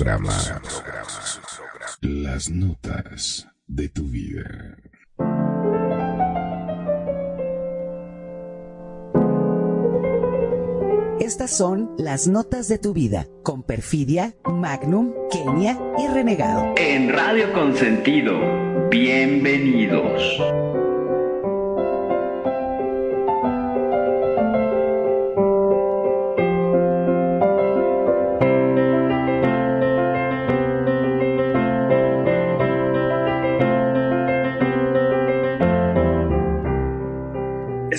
programa Las Notas de tu Vida. Estas son las notas de tu vida con Perfidia, Magnum, Kenia y Renegado. En Radio Consentido, bienvenidos.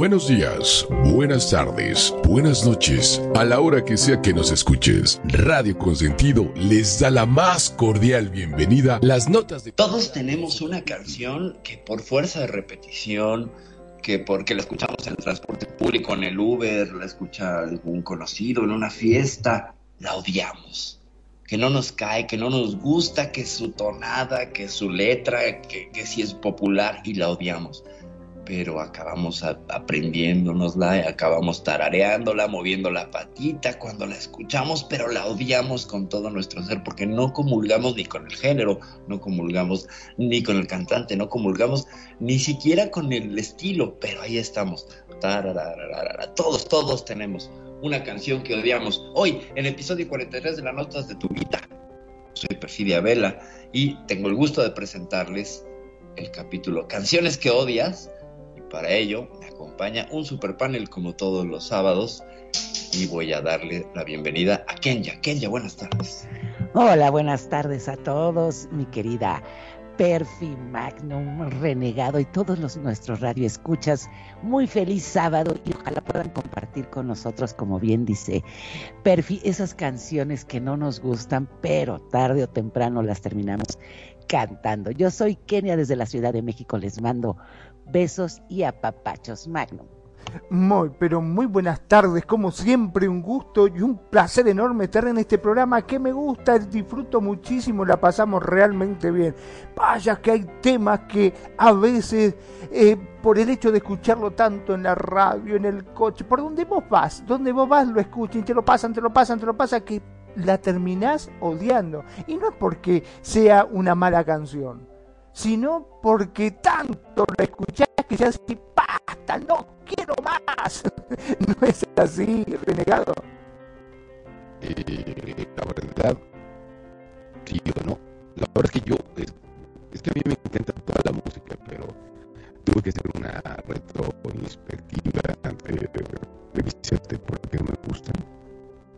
Buenos días, buenas tardes, buenas noches, a la hora que sea que nos escuches. Radio Consentido les da la más cordial bienvenida. Las notas de... Todos tenemos una canción que por fuerza de repetición, que porque la escuchamos en el transporte público, en el Uber, la escucha algún conocido en una fiesta, la odiamos. Que no nos cae, que no nos gusta, que su tonada, que su letra, que, que si es popular y la odiamos. Pero acabamos aprendiéndonosla, acabamos tarareándola, moviendo la patita cuando la escuchamos, pero la odiamos con todo nuestro ser porque no comulgamos ni con el género, no comulgamos ni con el cantante, no comulgamos ni siquiera con el estilo, pero ahí estamos. Todos, todos tenemos una canción que odiamos. Hoy, en el episodio 43 de las Notas de tu Vida, soy Perfidia Vela y tengo el gusto de presentarles el capítulo Canciones que odias. Para ello me acompaña un super panel como todos los sábados y voy a darle la bienvenida a Kenya. Kenya, buenas tardes. Hola, buenas tardes a todos, mi querida Perfi, Magnum, Renegado y todos los nuestros radioescuchas. Muy feliz sábado y ojalá puedan compartir con nosotros, como bien dice Perfi, esas canciones que no nos gustan, pero tarde o temprano las terminamos cantando. Yo soy Kenia desde la Ciudad de México, les mando besos y apapachos, Magnum. Muy, pero muy buenas tardes, como siempre, un gusto y un placer enorme estar en este programa que me gusta, disfruto muchísimo, la pasamos realmente bien. Vaya que hay temas que a veces, eh, por el hecho de escucharlo tanto en la radio, en el coche, por donde vos vas, donde vos vas lo escuchan, te lo pasan, te lo pasan, te lo pasan, que la terminás odiando. Y no es porque sea una mala canción, sino porque tanto la escuchás que ya así, basta, no quiero más. no es así, renegado. Eh, la verdad, sí o no. La verdad es que yo, es, es que a mí me encanta toda la música, pero tuve que hacer una retroinspectiva de revisarte porque no me gustan.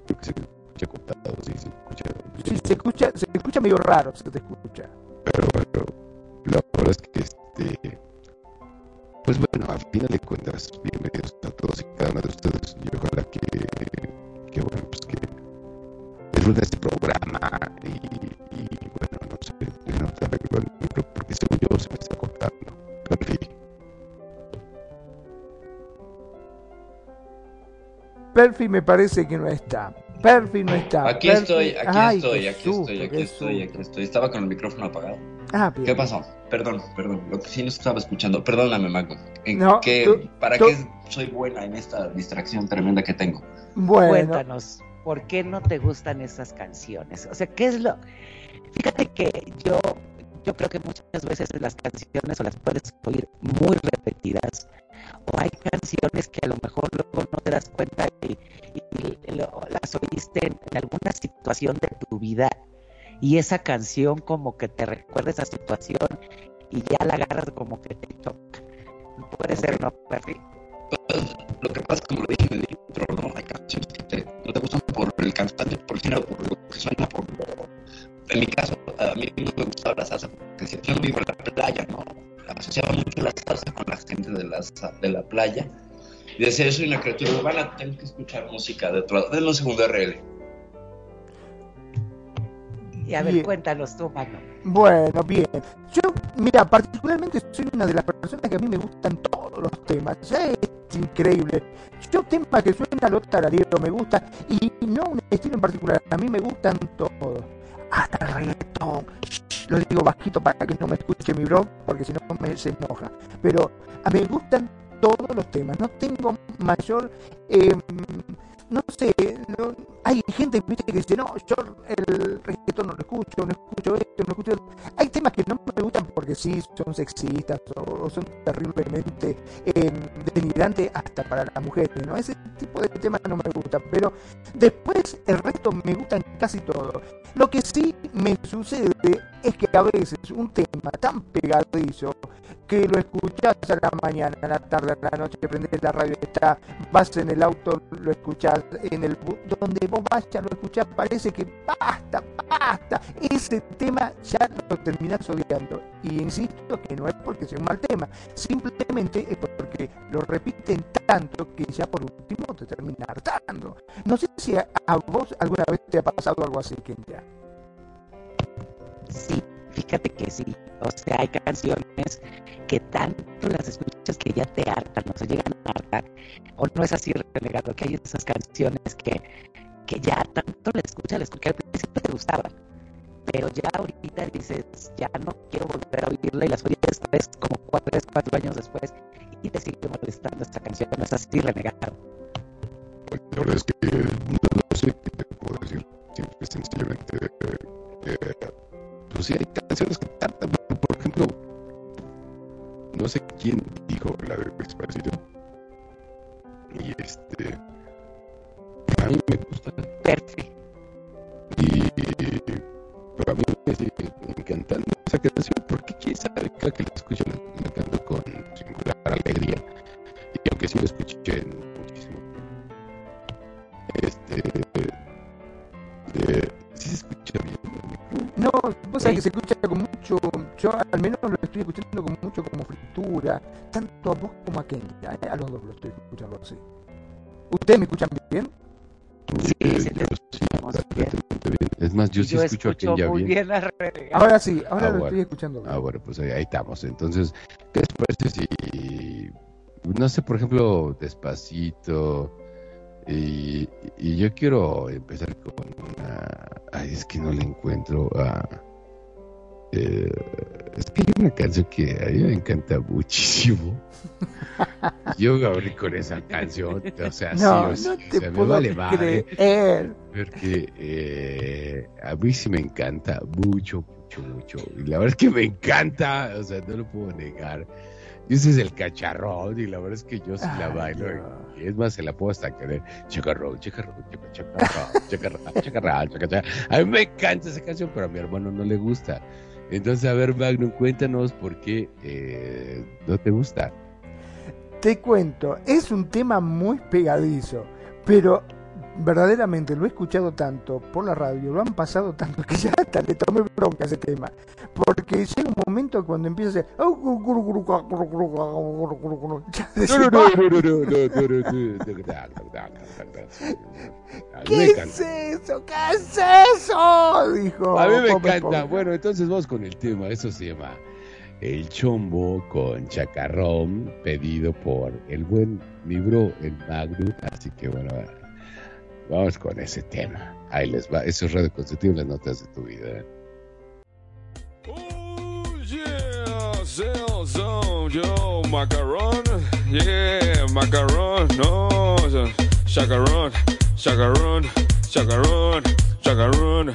Creo que se escucha cortado, sí, se escucha. Sí, se escucha, se escucha medio raro, se te escucha. Pero bueno, la verdad es que este. Pues bueno, al final de cuentas, bienvenidos a todos y cada uno de ustedes. Y ojalá que, que bueno, pues que disfruten este programa. Y, y bueno, no sé, yo no te arreglo el micro porque según yo se me está cortando. Pero en fin, Perfi me parece que no está. Perfi no está. Aquí Perfi- estoy, aquí Ay, estoy, aquí estoy, aquí estoy, aquí estoy. Estaba con el micrófono apagado. Ah, bien. ¿Qué pasó? Perdón, perdón. Lo que sí no estaba escuchando. Perdóname, Mago. ¿En No, qué- tú- ¿Para tú- qué soy buena en esta distracción tremenda que tengo? Bueno, Cuéntanos, ¿por qué no te gustan esas canciones? O sea, ¿qué es lo...? Fíjate que yo, yo creo que muchas veces las canciones o las puedes oír muy repetidas, o hay canciones que a lo mejor luego no te das cuenta y, y lo- las oíste en, en alguna situación de tu vida y esa canción como que te recuerda esa situación y ya la agarras como que te choca. Puede ser, ¿no, Perry? Lo que pasa, como lo dije en el ¿no? Hay canciones que te, no te gustan por el cantante, por el género, por lo que suena, por lo... En mi caso, a mí no me gustaba la salsa porque yo no vivo en la playa, ¿no? Asociaba mucho la salsa con la gente de la, de la playa. Y decía, soy una criatura urbana, tengo que escuchar música de otro lado. Denme un segundo, RL. Y a ver, cuéntanos tú, Magno. Bueno, bien. Yo, mira, particularmente soy una de las personas que a mí me gustan todos los temas. Es increíble. Yo tema que suena lo tarareo me gusta y no un estilo en particular. A mí me gustan todos. Hasta el reggaetón. Lo digo bajito para que no me escuche mi bro, porque si no me se enoja. Pero a mí me gustan todos los temas. No tengo mayor... Eh, no sé, no, hay gente que dice, no, yo el reggaetón no lo escucho, no escucho esto, no escucho... Hay temas que no me gustan porque sí, son sexistas o, son terriblemente eh, hasta para las mujeres, ¿no? Ese tipo de temas no me gustan, pero después el resto me gustan casi todo. Lo que sí me sucede es que a veces un tema tan pegadizo que lo escuchás a la mañana, a la tarde, a la noche, prendes la radio, está, vas en el auto, lo escuchás, en el donde vos vayas, lo escuchás, parece que basta, basta, ese tema ya lo terminás odiando. Y insisto que no es porque sea un mal tema, simplemente es porque lo repiten tanto que ya por último te termina hartando. No sé si a, vos alguna vez te ha pasado algo así, Kentia. Sí, fíjate que sí. O sea, hay canciones que tanto las escuchas que ya te hartan, o se llegan a hartar. O no es así relegado, que hay esas canciones que, que ya tanto las escuchas, las escuchas al principio te gustaban. Pero ya ahorita dices, ya no quiero volver a oírla y las oyes después, como cuatro, tres, cuatro años después, y te sigue molestando esta canción. No es así renegado. Pues, la verdad es que no, sé qué te puedo decir. Simple, sencillamente. Eh, pues sí, hay canciones que tardan. Por ejemplo, no sé quién dijo la de Despacito. Y este. A mí me gusta. Perfecto. Y. Pero a mí me sigue encantando esa canción porque quién sabe, cada que la escucho la, canto con singular alegría. Y aunque sí lo escuché muchísimo. Este. Eh, sí se escucha bien. No, vos sabés que se escucha con mucho, yo al menos lo estoy escuchando con mucho como fritura, tanto a vos como a Kenny, ¿eh? a los dos lo estoy escuchando así. ¿Ustedes me escuchan bien? Sí, sí, bien. Es más, yo sí escucho, a Kenya bien. bien ahora sí, ahora lo estoy escuchando bien. Ah, bueno, pues ahí, ahí estamos. Entonces, ¿qué les parece si, no sé, por ejemplo, despacito, y, y, yo quiero empezar con una. Ay, es que no le encuentro a. Eh, es que hay una canción que a mí me encanta muchísimo. Yo abrí con esa canción, o sea, no, sí, no te o puedo me vale creer. Porque eh, a mí sí me encanta mucho, mucho, mucho. Y la verdad es que me encanta, o sea, no lo puedo negar. Y ese es el cacharrón, y la verdad es que yo sí la bailo. Y es más, se la puedo hasta querer. Chacarrón, chacarrón, chacarrón, chacarrón, chacarrón, chacarrón. A mí me encanta esa canción, pero a mi hermano no le gusta. Entonces, a ver, Magnum, cuéntanos por qué eh, no te gusta. Te cuento, es un tema muy pegadizo, pero verdaderamente lo he escuchado tanto por la radio, lo han pasado tanto que ya hasta le tomé bronca ese tema. Porque llega un momento cuando empieza a hacer. ¿Qué es eso? ¿Qué es eso? Dijo. A mí me encanta. Bueno, entonces vamos con el tema. Eso se llama El Chombo con Chacarrón, pedido por el buen libro, el Magno. Así que bueno. Vamos con ese tema. Ahí les va. Eso es Radio Constitutivo, las notas de tu vida. Oh, yeah. Sell yo, macaron. Yeah, macaron. No, chacarón, chacarón, chacarón, chacarón.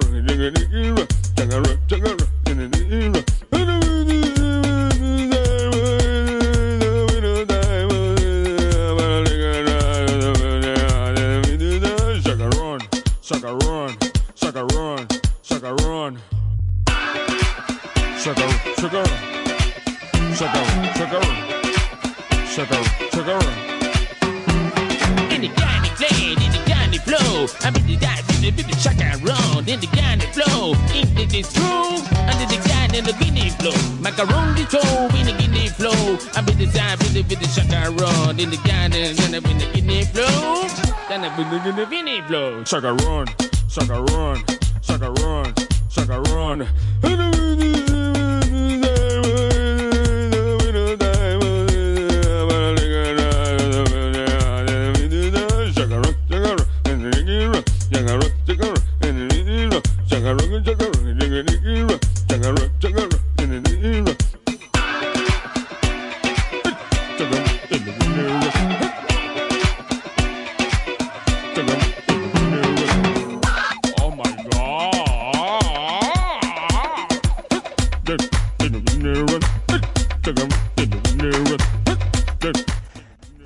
roll. I be the guy, in the, be the check and roll. Then the guy in the flow, in the, the through, and then the guy in the guinea flow. Macaroni toe, in the guinea flow. I be the guy, in the, be the check and roll. Then the guy in the, in the guinea flow. Then the, the, the guinea flow. Check and run, check and run, check and run, check and run.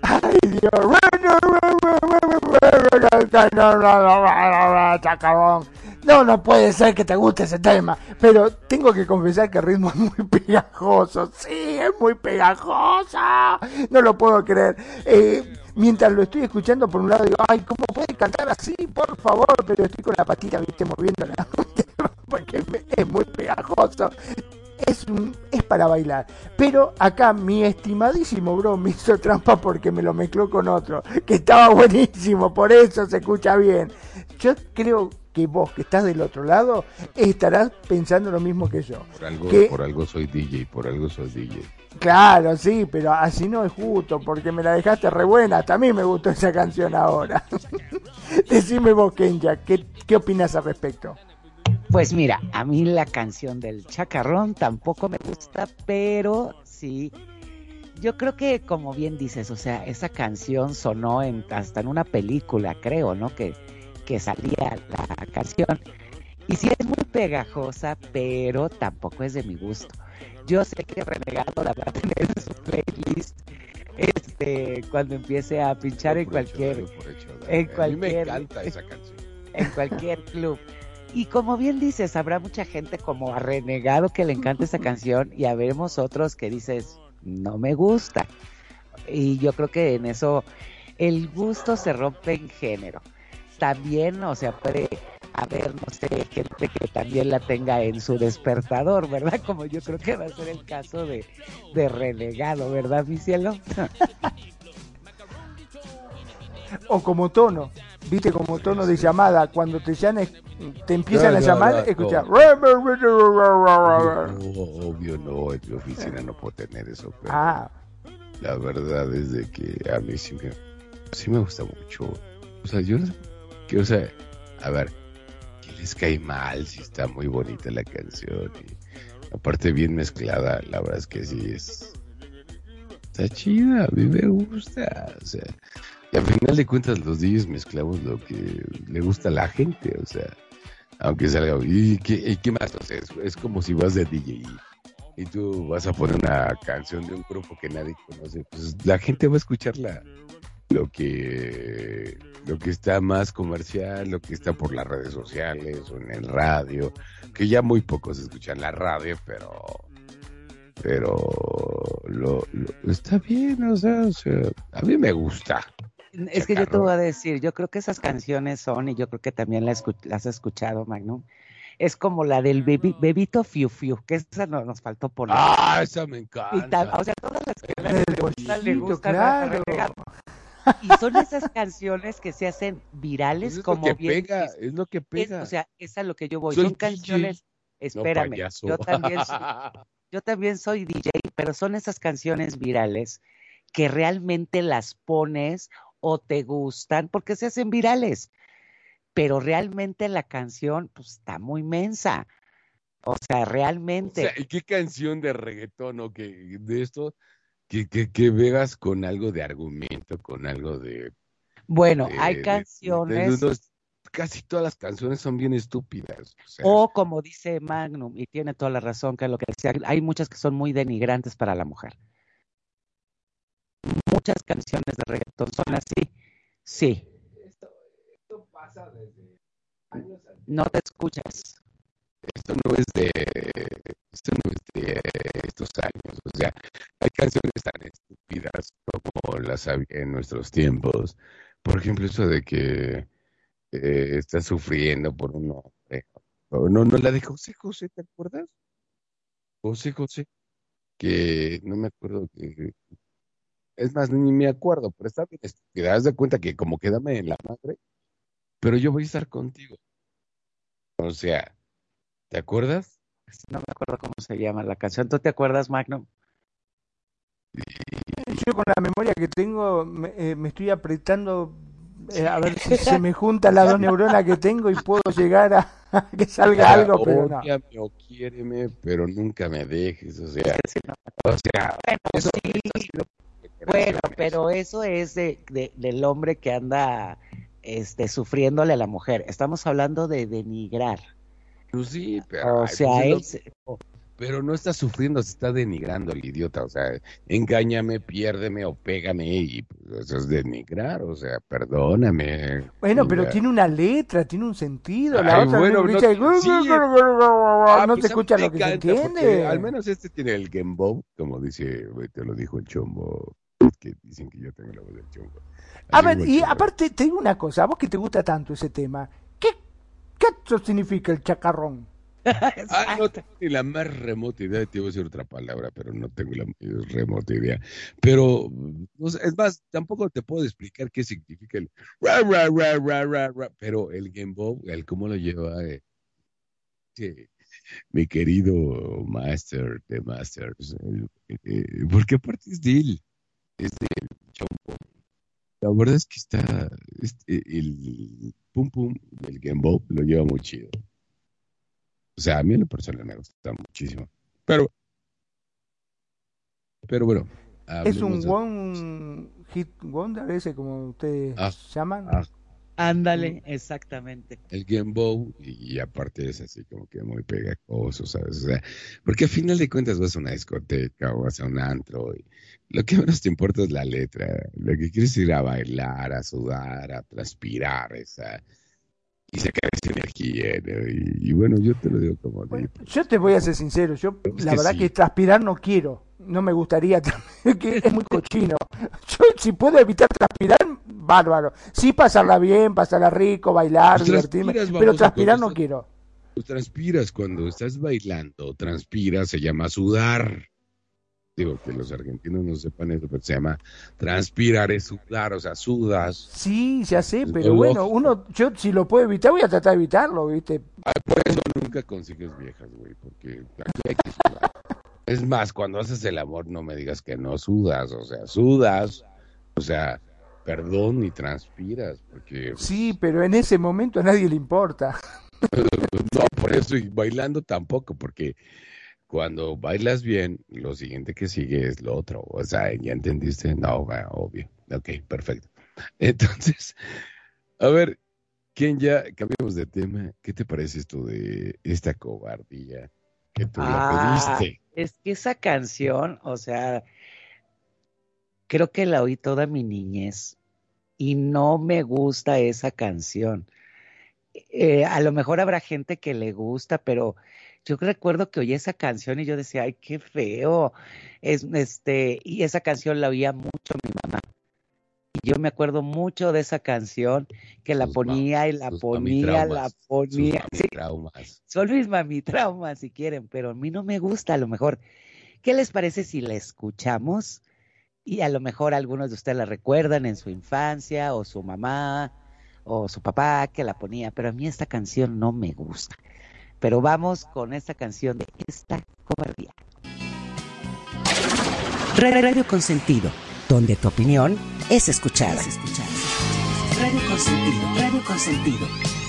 Ay, Dios. No, no puede ser que te guste ese tema, pero tengo que confesar que el ritmo es muy pegajoso. Sí, es muy pegajoso. No lo puedo creer. Eh, mientras lo estoy escuchando, por un lado digo, ay, ¿cómo puede cantar así? Por favor, pero estoy con la patita, viste, moviéndola. Porque es muy pegajoso. Es, es para bailar. Pero acá mi estimadísimo bro me hizo trampa porque me lo mezcló con otro, que estaba buenísimo, por eso se escucha bien. Yo creo que vos que estás del otro lado estarás pensando lo mismo que yo. Por algo, Que- por algo soy DJ, por algo soy DJ. Claro, sí, pero así no es justo, porque me la dejaste re buena. Hasta a mí me gustó esa canción ahora. Decime vos, Kenya, ¿qué, qué opinas al respecto? Pues mira, a mí la canción del chacarrón tampoco me gusta, pero sí. Yo creo que, como bien dices, o sea, esa canción sonó en, hasta en una película, creo, ¿no? Que, que salía la canción. Y sí es muy pegajosa, pero tampoco es de mi gusto. Yo sé que Renegado la va a tener en su playlist este, cuando empiece a pinchar en cualquier, hecho, en A mí me cualquier- encanta esa canción. en cualquier club. Y como bien dices, habrá mucha gente como a renegado que le encanta esa canción y habemos otros que dices, no me gusta. Y yo creo que en eso el gusto se rompe en género. También, o sea, puede haber, no sé, gente que también la tenga en su despertador, ¿verdad? Como yo creo que va a ser el caso de, de renegado, ¿verdad, mi cielo? O como tono, viste, como tono de llamada, cuando te llaman, te empiezan No, a no, llamar, no, escucha. No, obvio no, en mi oficina no puedo tener eso, pero Ah, la verdad es de que a mí sí me, sí me gusta mucho. O sea, yo no sé, que, o sea, a ver, ¿qué les cae mal si está muy bonita la canción? Y aparte bien mezclada, la verdad es que sí es... Está chida, a mí me gusta, o sea... Al final de cuentas los DJs mezclamos lo que le gusta a la gente, o sea, aunque salga, ¿y qué, más? O sea, es, como si vas de DJ y, y tú vas a poner una canción de un grupo que nadie conoce, pues la gente va a escuchar la, lo que lo que está más comercial, lo que está por las redes sociales o en el radio, que ya muy pocos escuchan la radio, pero pero lo- está bien, o sea, o sea, a mí me gusta. Es que yo te voy a decir, yo creo que esas canciones son, y yo creo que también las, has escuchado, Magnum, es como la del bebi- bebito Fiu Fiu, que esa no, nos faltó poner. Ah, esa me encanta. tal- o sea, todas las que el le gustan claro. Renegado. Y son esas canciones que se hacen Pues virales es lo como que bien pega, es lo que Es- pega. o sea, es a lo que yo voy. Soy son canciones, espérame, yo también soy, yo también soy DJ, pero son esas canciones virales que realmente las pones o te gustan porque se hacen virales. Pero realmente la canción pues, está muy mensa. O sea, O realmente. sea, ¿y qué canción de reggaetón o que de esto que, que, que veas con algo de argumento, con algo de... bueno, de- hay de- canciones. de casi todas las canciones son bien estúpidas. O sea, O como dice Magnum, y tiene toda la razón, que es lo que decía, hay muchas que son muy denigrantes para la mujer. Muchas canciones de reggaetón son así. Sí. No te escuchas. esto no es de esto no es de estos años o sea canciones tan estúpidas como las había en nuestros tiempos. Por ejemplo, eso de que eh, estás sufriendo por uno. eh, no, no, la de José José, ¿te acuerdas? José José, que no me acuerdo que. Es más, ni me acuerdo, pero está bien estúpida. Haz de cuenta que como quédame en la madre, pero yo voy a estar contigo. O sea, ¿te acuerdas? No me acuerdo cómo se llama la canción. ¿Tú te acuerdas, Magnum? Yo con la memoria que tengo me, eh, me estoy apretando eh, a ver si se me juntan las dos neuronas que tengo y puedo llegar a, a que salga algo, pero no. O quiéreme, pero nunca me dejes. O sea, o sea, Bueno, eso sí, bueno, pero eso es de, de- del hombre que anda este, sufriéndole a la mujer. Estamos hablando de denigrar. Pues sí, pero, O sea, pues es lo- él se- pero no está sufriendo, se está denigrando el idiota. O sea, engáñame, piérdeme o pégame y pues, eso es denigrar. O sea, perdóname. Bueno, pero Ya. tiene una letra, tiene un sentido. La Ay, otra bueno, no, no dice, te- sí. Ah, no escucha lo que se entiende. Al menos este tiene el Game Boy, como dice, te lo dijo el chombo. Que dicen que yo tengo la voz del chombo. A ver, y aparte te digo una cosa, a vos que te gusta tanto ese tema, ¿qué cacho significa el chacarrón? Ah, no tengo ni la más remota idea, te iba a decir otra palabra, pero no tengo la más remota idea. Pero, no sé, es más, tampoco te puedo explicar qué significa el ra, ra, ra, ra, ra, ra, pero el Game Boy, el cómo lo lleva eh, mi querido Master de Masters, eh, eh, porque aparte es de él, es de él, Chombo. La verdad es que está, este, el pum pum del Game Boy lo lleva muy chido. O sea, a mí en lo personal me gusta muchísimo. Pero, pero bueno. Es un de- one hit wonder ese como ustedes Ah, llaman. ah, Ándale, exactamente. el Game Boy y, y aparte es así como que muy pegajoso, ¿sabes? O sea, porque al final de cuentas vas a una discoteca o vas a un antro y lo que menos te importa es la letra. Lo que quieres es ir a bailar, a sudar, a transpirar, esa, y sacar esa energía. ¿no? Y, y bueno, yo te lo digo como Bueno, yo te voy a ser sincero, yo Es la que verdad sí. que transpirar no quiero, no me gustaría, que es muy cochino. Yo si puedo evitar transpirar, bárbaro. Sí pasarla bien, pasarla rico, bailar, Pues divertirme, pero transpirar no quiero. Pues transpiras cuando estás bailando, transpiras, se llama sudar. Digo que los argentinos no sepan eso, pero se llama transpirar es sudar, o sea, sudas. Sí, ya sé, pero bueno, uno, yo si lo puedo evitar, voy a tratar de evitarlo, ¿viste? Por eso nunca consigues viejas, güey, porque aquí hay que sudar. Es más, cuando haces el amor, no me digas que no sudas, o sea, sudas, o sea, perdón y transpiras, porque Sí, pero en ese momento a nadie le importa. no, por eso, y bailando tampoco, porque cuando bailas bien, lo siguiente que sigue es lo otro, o sea, ¿ya entendiste? No, obvio, ok, perfecto. Entonces, a ver, ¿quién ya, cambiamos de tema, ¿qué te parece esto de esta cobardía que tú Ah, la pediste? Es que esa canción, o sea, creo que la oí toda mi niñez y no me gusta esa canción. Eh, a lo mejor habrá gente que le gusta, pero yo recuerdo que oí esa canción y yo decía, ay, qué feo. Es, este, y esa canción la oía mucho mi mamá. Y yo me acuerdo mucho de esa canción que la Sus ponía y la sus ponía, la sus ponía. Sí, mamitraumas. son mis mamitraumas si quieren, pero a mí no me gusta a lo mejor. ¿Qué les parece si la escuchamos? Y a lo mejor algunos de ustedes la recuerdan en su infancia, o su mamá, o su papá que la ponía, pero a mí esta canción no me gusta. Pero vamos con esta canción de esta cobardía. Radio Consentido, donde tu opinión es escuchada. Radio Consentido, Radio Consentido.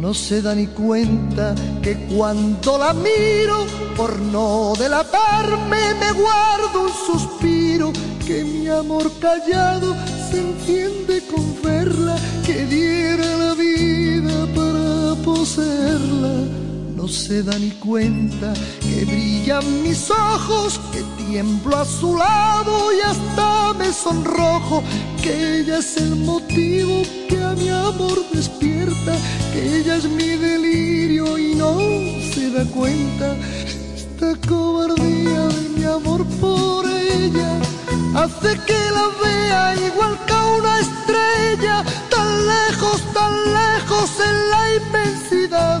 No se da ni cuenta que cuando la miro, por no delatarme, me guardo un suspiro, que mi amor callado se entiende con verla, que diera la vida para poseerla. No se da ni cuenta que brillan mis ojos, que tiemblo a su lado y hasta me sonrojo, que ella es el motivo que a mi amor despierta, que ella es mi delirio y no se da cuenta. Esta cobardía de mi amor por ella hace que la vea igual que a una estrella, tan lejos, tan lejos en la inmensidad,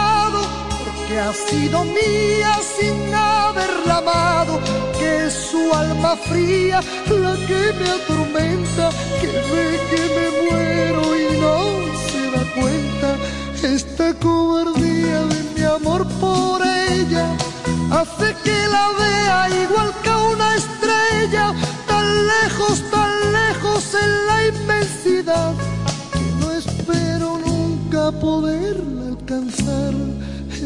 porque ha sido mía sin haberla amado, que es su alma fría la que me atormenta, que ve que me muero y no se da cuenta. Esta cobardía de mi amor por ella hace que la vea igual que una estrella, tan lejos, tan lejos en la inmensidad, que no espero nunca poderla alcanzar.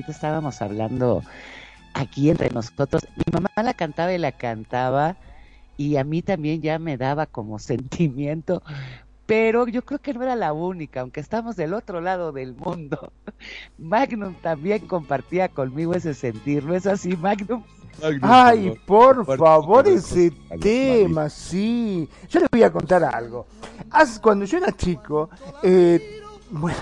Ahorita estábamos hablando aquí entre nosotros, mi mamá la cantaba y la cantaba, y a mí también ya me daba como sentimiento, pero yo creo que no era la única, aunque estamos del otro lado del mundo. Magnum también compartía conmigo ese sentir, ¿no es así, Magnum? Ay, por favor, ese tema, sí. Yo les voy a contar algo. Cuando yo era chico, eh, bueno,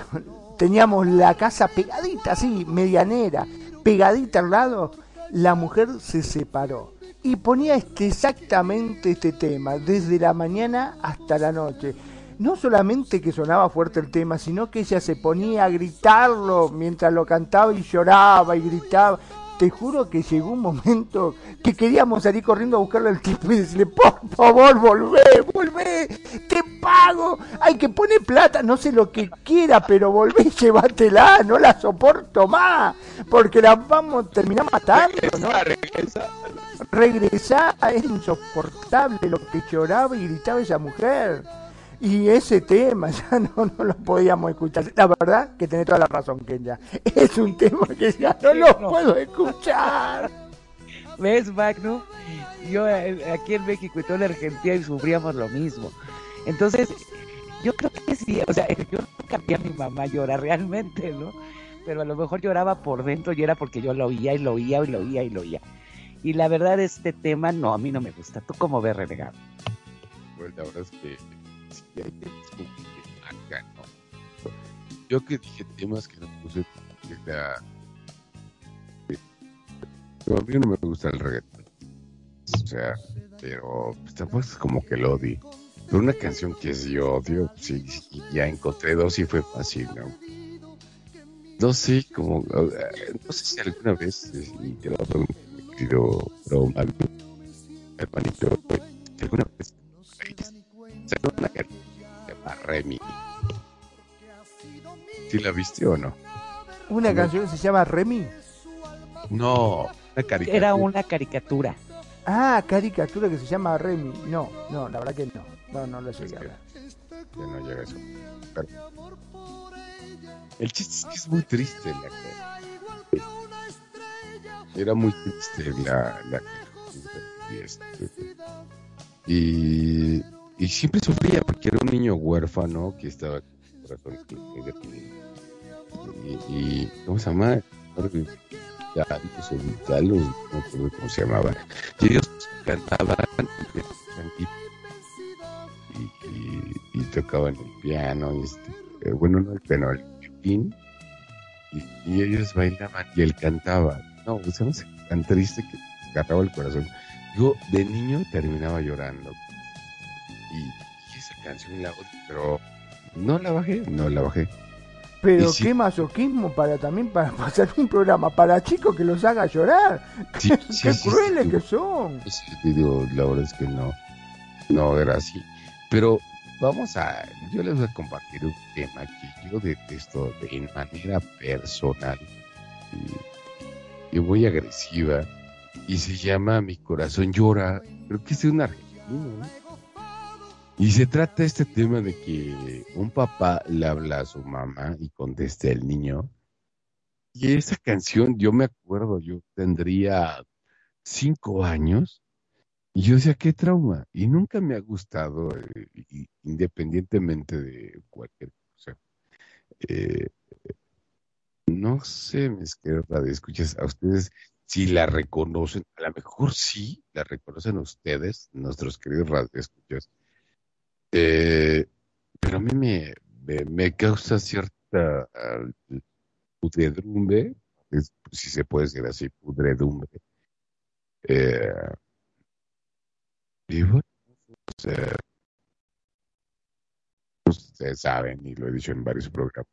teníamos la casa pegadita, así, medianera, pegadita al lado. La mujer se separó y ponía este, exactamente este tema, desde la mañana hasta la noche. No solamente que sonaba fuerte el tema, sino que ella se ponía a gritarlo mientras lo cantaba y lloraba y gritaba. Te juro que llegó un momento que queríamos salir corriendo a buscarle al tipo y decirle, por favor, volvé, volvé, te pago, hay que poner plata, no sé lo que quiera, pero volvé y llévatela, no la soporto más, porque la vamos a terminar matando, ¿no? Regresá, es insoportable lo que lloraba y gritaba esa mujer. Y ese tema ya no, no lo podíamos escuchar. La verdad que tiene toda la razón, Kenya. Es un tema que ya no lo puedo escuchar. ¿Ves, Magnum? Yo eh, aquí en México y toda la Argentina y sufríamos lo mismo. Entonces, yo creo que sí, o sea, yo nunca vi a mi mamá llorar realmente, ¿no? Pero a lo mejor lloraba por dentro y era porque yo lo oía y lo oía y lo oía y lo oía. Y la verdad, este tema no, a mí no me gusta. ¿Tú cómo ves, renegado? Pues la verdad es que Yo que dije temas que no puse porque la... Pero a mí no me gusta el reggaetón. O sea, pero pues, tampoco es como que lo odie. Pero una canción que sí odio, sí, sí, ya encontré dos y fue fácil, ¿no? No sé, como, eh, no sé si alguna vez, eh, y te lo Bro Magnum, hermanito, eh, alguna vez una que se llama Remy. ¿Sí la viste o no? Una canción que se llama Remy. No, Una caricatura. Era una caricatura. Ah, caricatura que se llama Remy. No, no, la verdad que no. No, no lo llegué a ver. Ya no llega eso. Pero- el chiste es que es muy triste la que- Era muy triste la, la y, este, y, y siempre sufría porque era un niño huérfano que estaba con el corazón y, y ¿cómo se llama? No cómo se llamaba. Y ellos cantaban y, y, y tocaban el piano, y este, eh, bueno, no el piano, el violín, y, ellos bailaban y él cantaba. No, o sé, tan triste que agarraba el corazón. Yo de niño terminaba llorando. Y, y esa canción la odio, pero no la bajé, no la bajé. Pero qué masoquismo para también para pasar un programa para chicos que los haga llorar. Sí, qué sí, sí, crueles que son. Digo, la verdad es que no, no era así. Pero vamos a, yo les voy a compartir un tema que yo detesto de manera personal y, y muy agresiva y se llama Mi corazón llora. Creo que es de un argentino. ¿no? Y se trata este tema de que un papá le habla a su mamá y contesta el niño. Y esa canción, yo me acuerdo, yo tendría cinco años y yo decía, qué trauma. Y nunca me ha gustado, eh, independientemente de cualquier cosa. Eh, no sé, mis queridos escuchas a ustedes si la reconocen, a lo mejor sí la reconocen ustedes, nuestros queridos radioescuchas. Eh, pero a mí me, me, causa cierta ah, pudredumbre, si se puede decir así, pudredumbre. Eh, y bueno, pues, eh, ustedes saben, y lo he dicho en varios programas,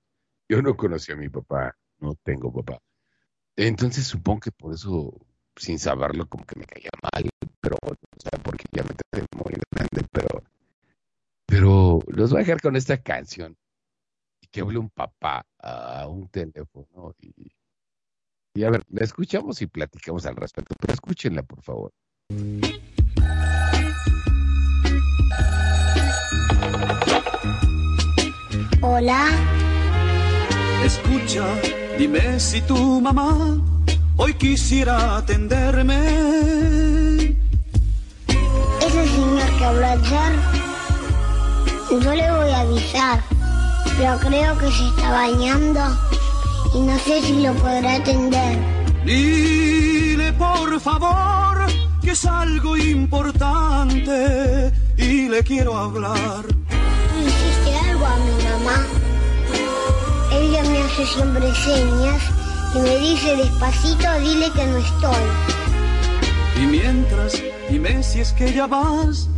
yo no conocí a mi papá, no tengo papá. Entonces supongo que por eso, sin saberlo, como que me caía mal, pero, o sea, porque ya me traté muy grande, pero, pero los voy a dejar con esta canción, y que hable un papá a un teléfono, y, y a ver, la escuchamos y platicamos al respecto, pero escúchenla, por favor. Hola, Escucha, dime si tu mamá hoy quisiera atenderme. ese señor que habló ayer, yo le voy a avisar, pero creo que se está bañando y no sé si lo podrá atender. Dile por favor que es algo importante y le quiero hablar. ¿Tú hiciste algo a mi mamá? Ella me hace siempre señas y me dice despacito, dile que no estoy. Y mientras, dime si es que ya vas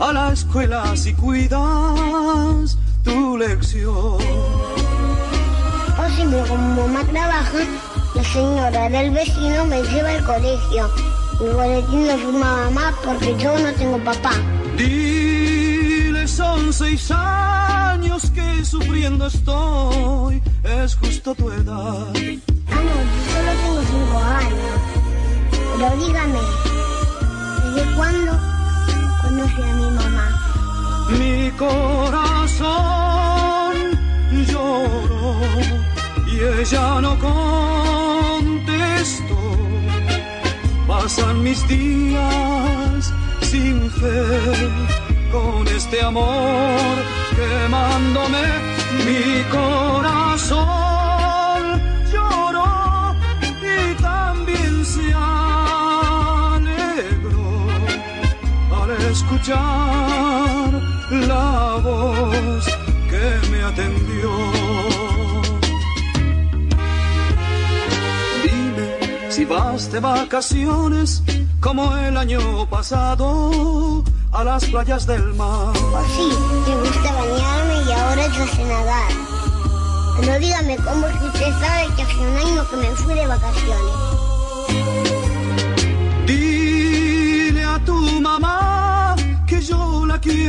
a la escuela si cuidas tu lección. O si me como mamá trabaja, la señora del vecino me lleva al colegio. Mi boletín lo firma mamá porque yo no tengo papá. Dile son seis años que sufriendo estoy, es justo tu edad. Ah, no, yo solo tengo cinco años. Pero dígame, ¿desde cuándo conoce a mi mamá? Mi corazón lloró y ella no contestó. Pasan mis días sin fe con este amor quemándome. Mi corazón escuchar la voz que me atendió. Dime si vas de vacaciones como el año pasado a las playas del mar. Pues sí, me gusta bañarme y ahora yo sé nadar. Pero dígame, ¿cómo es que usted sabe que hace un año que me fui de vacaciones?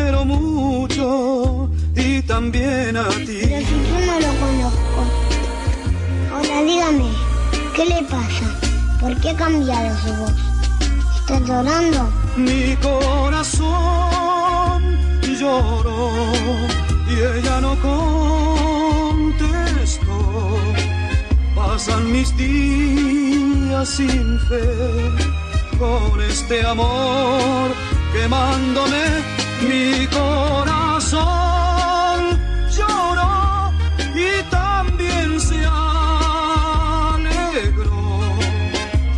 Quiero mucho y también a Pero ti. si yo no lo conozco. Ahora dígame, ¿qué le pasa? ¿Por qué ha cambiado su voz? ¿Está llorando? Mi corazón lloró y ella no contestó. Pasan mis días sin fe con este amor quemándome mi corazón lloró y también se alegró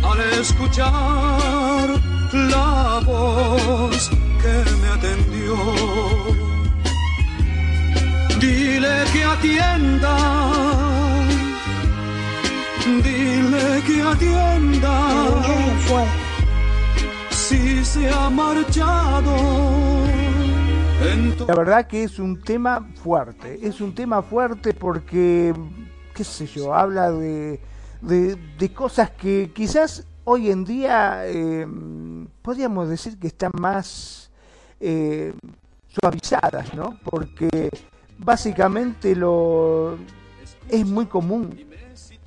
al escuchar la voz que me atendió. Dile que atienda, dile que atienda. Si se ha marchado. La verdad que es un tema fuerte, es un tema fuerte porque, qué sé yo, habla de, de, cosas que quizás hoy en día eh, podríamos decir que están más eh, suavizadas, ¿no? Porque básicamente lo es muy común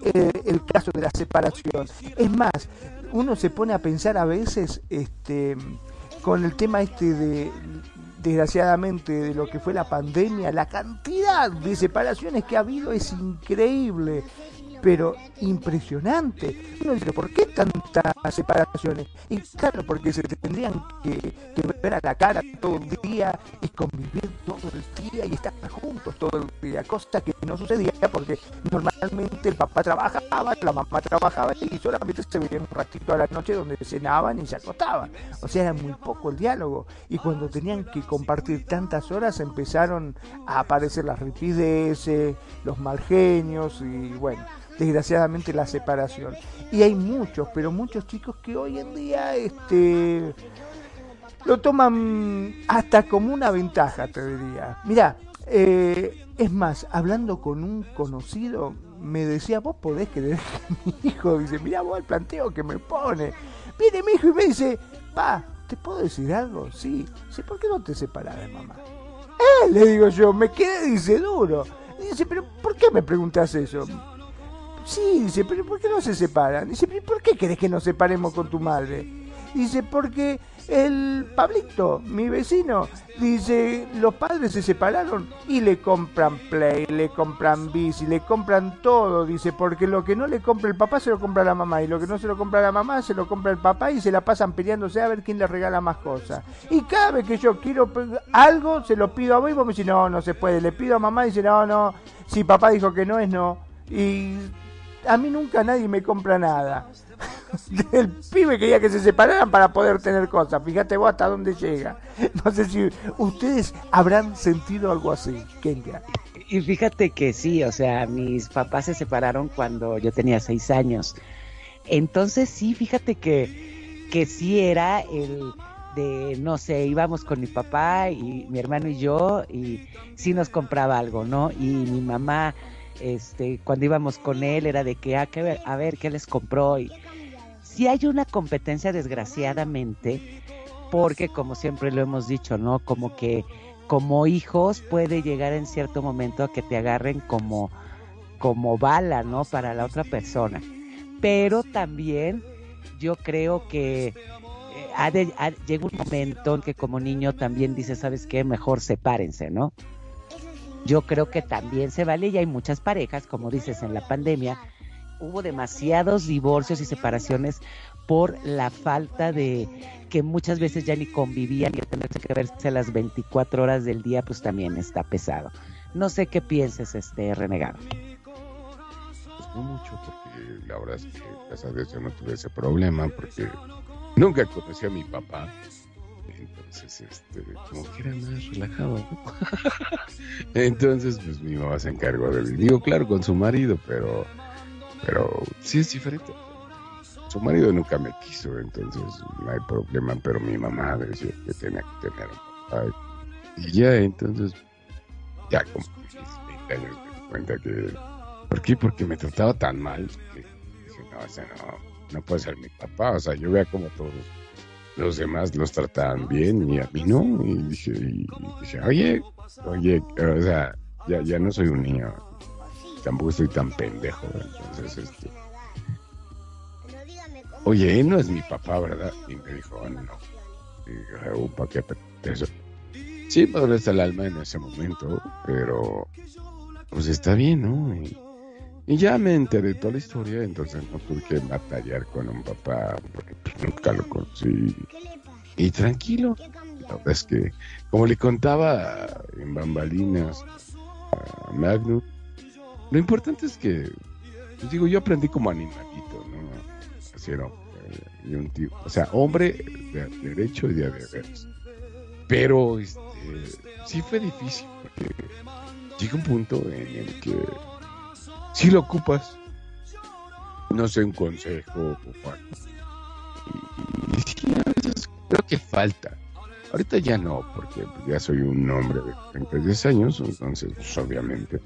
eh, el caso de la separación. Es más, uno se pone a pensar a veces este, con el tema este de desgraciadamente de lo que fue la pandemia, la cantidad de separaciones que ha habido es increíble pero impresionante. Uno dice, ¿por qué tantas separaciones? Y claro, porque se tendrían que, ver a la cara todo el día y convivir todo el día y estar juntos todo el día, cosa que no sucedía porque normalmente el papá trabajaba, la mamá trabajaba y solamente se veían un ratito a la noche donde cenaban y se acostaban. O sea, era muy poco el diálogo. Y cuando tenían que compartir tantas horas empezaron a aparecer las ripideces, los mal genios y bueno desgraciadamente la separación. Y hay muchos, pero muchos chicos que hoy en día este lo toman hasta como una ventaja, te diría. Mira, eh, es más, hablando con un conocido, me decía, vos podés creer que mi hijo, dice, mira vos el planteo que me pone. Viene mi hijo y me dice, pa, ¿te puedo decir algo? Sí. Dice, ¿por qué no te separas de mamá? Eh, le digo yo, me quedé, dice, duro. Dice, pero ¿por qué me preguntas eso? Sí, dice, pero ¿por qué no se separan? Dice, ¿pero ¿por qué querés que nos separemos con tu madre? Dice, porque el Pablito, mi vecino, dice, los padres se separaron y le compran Play, le compran bici, le compran todo, dice, porque lo que no le compra el papá se lo compra la mamá y lo que no se lo compra la mamá se lo compra el papá y se la pasan peleándose a ver quién le regala más cosas. Y cada vez que yo quiero algo, se lo pido a vos y vos me decís, no, no se puede, le pido a mamá y dice, no, no, si papá dijo que no es no. Y a mí nunca nadie me compra nada. El pibe quería que se separaran para poder tener cosas. Fíjate vos hasta dónde llega. No sé si ustedes habrán sentido algo así, Kenya. Y fíjate que sí, o sea, mis papás se separaron cuando yo tenía seis años. Entonces sí, fíjate que, que sí era el de, no sé, íbamos con mi papá y mi hermano y yo y sí nos compraba algo, ¿no? Y mi mamá este, cuando íbamos con él era de que, ah, a ver qué les compró. Y si hay una competencia, desgraciadamente, porque como siempre lo hemos dicho, ¿no? Como que como hijos puede llegar en cierto momento a que te agarren como, como bala, ¿no? Para la otra persona. Pero también yo creo que eh, llega un momento en que como niño también dices, ¿sabes qué? Mejor sepárense, ¿no? Yo creo que también se vale y hay muchas parejas, como dices, en la pandemia hubo demasiados divorcios y separaciones por la falta de que muchas veces ya ni convivían y tenerse que verse las 24 horas del día, pues también está pesado. No sé qué pienses, este renegado. Pues no mucho, porque la verdad es que gracias a Dios yo no tuve ese problema, porque nunca conocí a mi papá entonces, este, como que era más relajado. Entonces, pues mi mamá se encargó de Digo, claro, con su marido, pero, pero sí es diferente. Su marido nunca me quiso, entonces no hay problema, pero mi mamá decía que tenía que tener un Y ya, entonces, ya como 20 años me di cuenta que. ¿Por qué? Porque me trataba tan mal que no, no puede ser mi papá. O sea, yo vea como todos los demás los trataban bien y a mí no. Y dije, oye, oye, o sea, ya, ya no soy un niño, tampoco estoy tan pendejo, entonces este... oye, no es mi papá, ¿verdad? Y me dijo, "Ah, no. Y dije, "Oh, ¿para qué eso? Sí, me duele el alma en ese momento, pero pues está bien, ¿no? Y, y ya me enteré toda la historia, entonces no tuve que batallar con un papá, porque pues, nunca lo conocí. Y tranquilo, la verdad es que, como le contaba en bambalinas a Magnus, lo importante es que, pues, digo, yo aprendí como animalito, ¿no? A ser hombre y un tío, o sea, hombre de derecho y de derecho. Pero, este, sí fue difícil, porque llega un punto en el que si lo ocupas, no sé, un consejo algo. Y, y sí, a veces creo que falta. Ahorita ya no, porque ya soy un hombre de 36 años, entonces, pues, obviamente.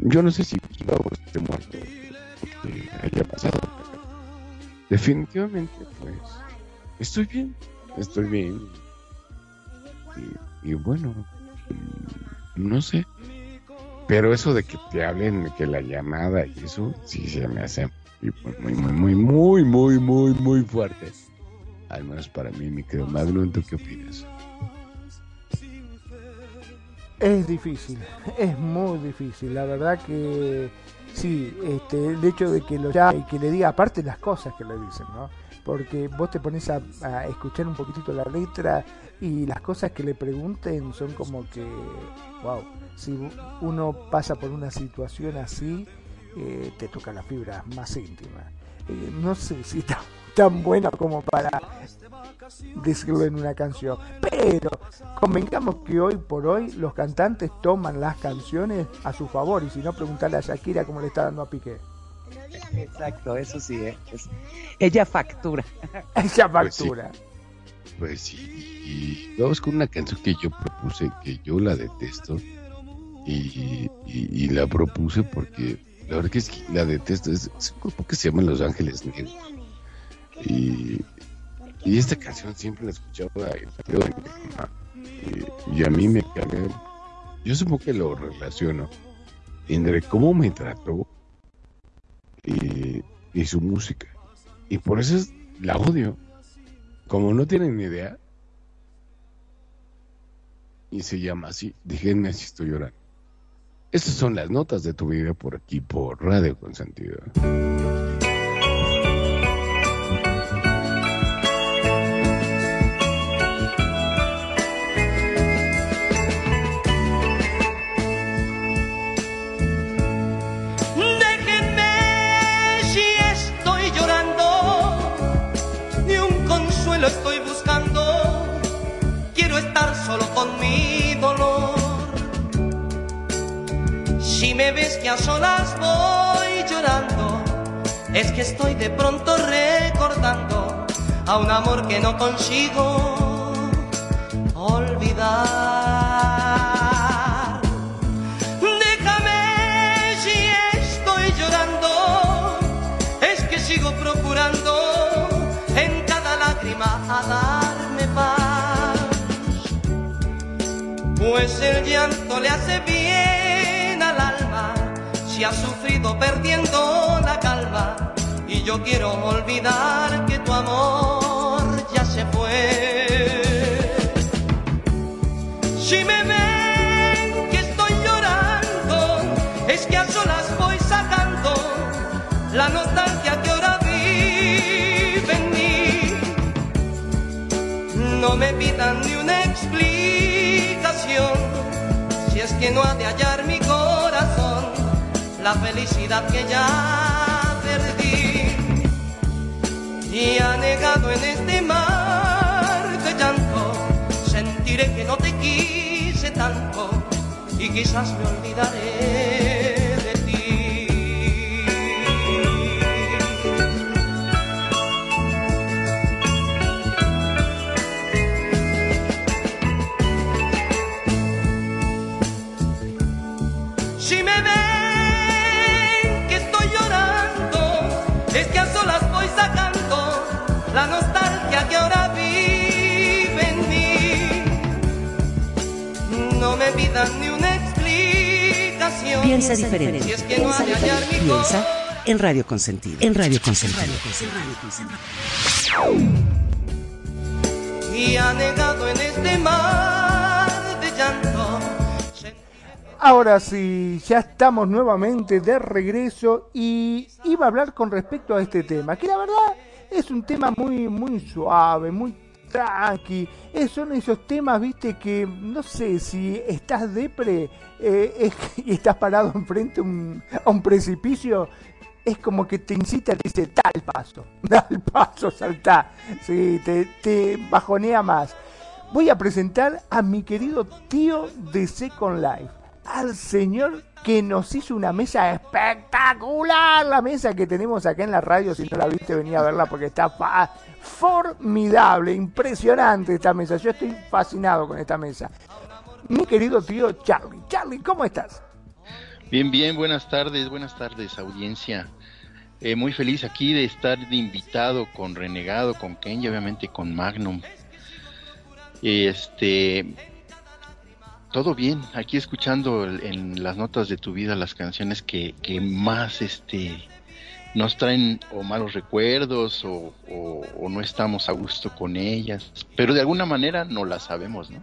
yo no sé si luego esté muerto, que haya pasado. pero definitivamente, pues, estoy bien, estoy bien. Y, y bueno, no sé. Pero eso de que te hablen, que la llamada y eso, sí se me hace muy, muy, muy, muy, muy, muy, muy fuerte. Al menos para mí, mi querido Magnum, ¿tú qué opinas? Es difícil, es muy difícil. La verdad que sí, este, el hecho de que lo llame y que le diga, aparte las cosas que le dicen, ¿no? Porque vos te pones a, a escuchar un poquitito la letra y las cosas que le pregunten son como que, wow, si uno pasa por una situación así, eh, te toca la fibra más íntima. Eh, no sé si está tan buena como para decirlo en una canción, pero convengamos que hoy por hoy los cantantes toman las canciones a su favor y si no preguntarle a Shakira cómo le está dando a Piqué. Exacto, eso sí, ¿eh? Es- ella factura. Esa Pues sí. factura. Pues sí, y vamos con una canción que yo propuse, que yo la detesto, y, la propuse porque la verdad que es que la detesto, es, es un grupo que se llama Los Ángeles Negros. Y, y esta canción siempre la escuchaba de mi mamá, y, a mí me cae, yo supongo que lo relaciono entre cómo me trató y, y su música. Y por eso es- la odio. Como no tienen ni idea. Y se llama así. Díganme si estoy llorando. Estas son las notas de tu vida por aquí, por Radio Consentido. Un amor que no consigo olvidar. Déjame si estoy llorando, es que sigo procurando en cada lágrima a darme paz. Pues el llanto le hace bien al alma si ha sufrido perdiendo la calma. Y yo quiero olvidar que tu amor se fue. Si me ven que estoy llorando, es que a solas voy sacando la nostalgia que ahora vive en mí. No me pidan ni una explicación, si es que no ha de hallar mi corazón la felicidad que ya perdí. Y anegado en este sentiré que no te quise tanto y quizás me olvidaré Piensa diferente. Si es que no ha de hallar mi Piensa en Radio Consentido. En Radio Consentido. y anegado en este mar de llanto. Ahora sí, ya estamos nuevamente de regreso y iba a hablar con respecto a este tema, que la verdad es un tema muy muy suave, muy tranqui. Eh, son esos temas, viste, que no sé si estás depre eh, es- y estás parado enfrente a un, precipicio. Es como que te incita, te dice, el paso, da el paso, saltá. Sí, te, te bajonea más. Voy a presentar a mi querido tío de Second Life, al señor que nos hizo una mesa espectacular, la mesa que tenemos acá en la radio, si no la viste venía a verla porque está formidable, impresionante esta mesa, yo estoy fascinado con esta mesa. Mi querido tío Charlie, Charlie, ¿cómo estás? Bien, bien, buenas tardes, buenas tardes, audiencia. Eh, muy feliz aquí de estar de invitado con Renegado, con Ken obviamente con Magnum. Este, todo bien, aquí escuchando en las notas de tu vida las canciones que, que más este nos traen o malos recuerdos o, o- o no estamos a gusto con ellas, pero de alguna manera no las sabemos, ¿no?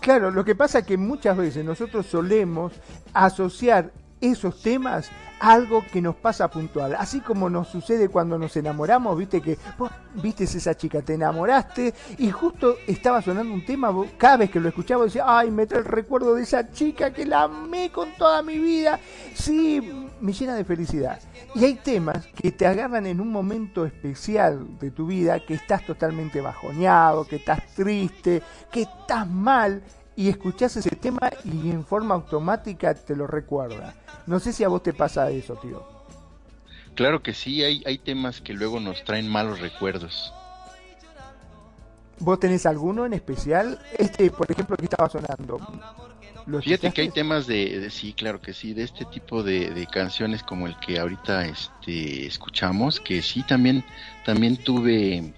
Claro, lo que pasa es que muchas veces nosotros solemos asociar esos temas algo que nos pasa puntual. Así como nos sucede cuando nos enamoramos, viste que vos viste esa chica, te enamoraste y justo estaba sonando un tema, cada vez que lo escuchaba decía, ay, me trae el recuerdo de esa chica que la amé con toda mi vida. Sí, me llena de felicidad. Y hay temas que te agarran en un momento especial de tu vida, que estás totalmente bajoneado, que estás triste, que estás mal, y escuchás ese tema y en forma automática te lo recuerda. No sé si a vos te pasa eso, tío. Claro que sí, hay, hay temas que luego nos traen malos recuerdos. ¿Vos tenés alguno en especial? Este, por ejemplo, que estaba sonando. ¿Lo Fíjate que hay temas de, de- sí, claro que sí, de este tipo de, de canciones como el que ahorita este, escuchamos, que sí también, también tuve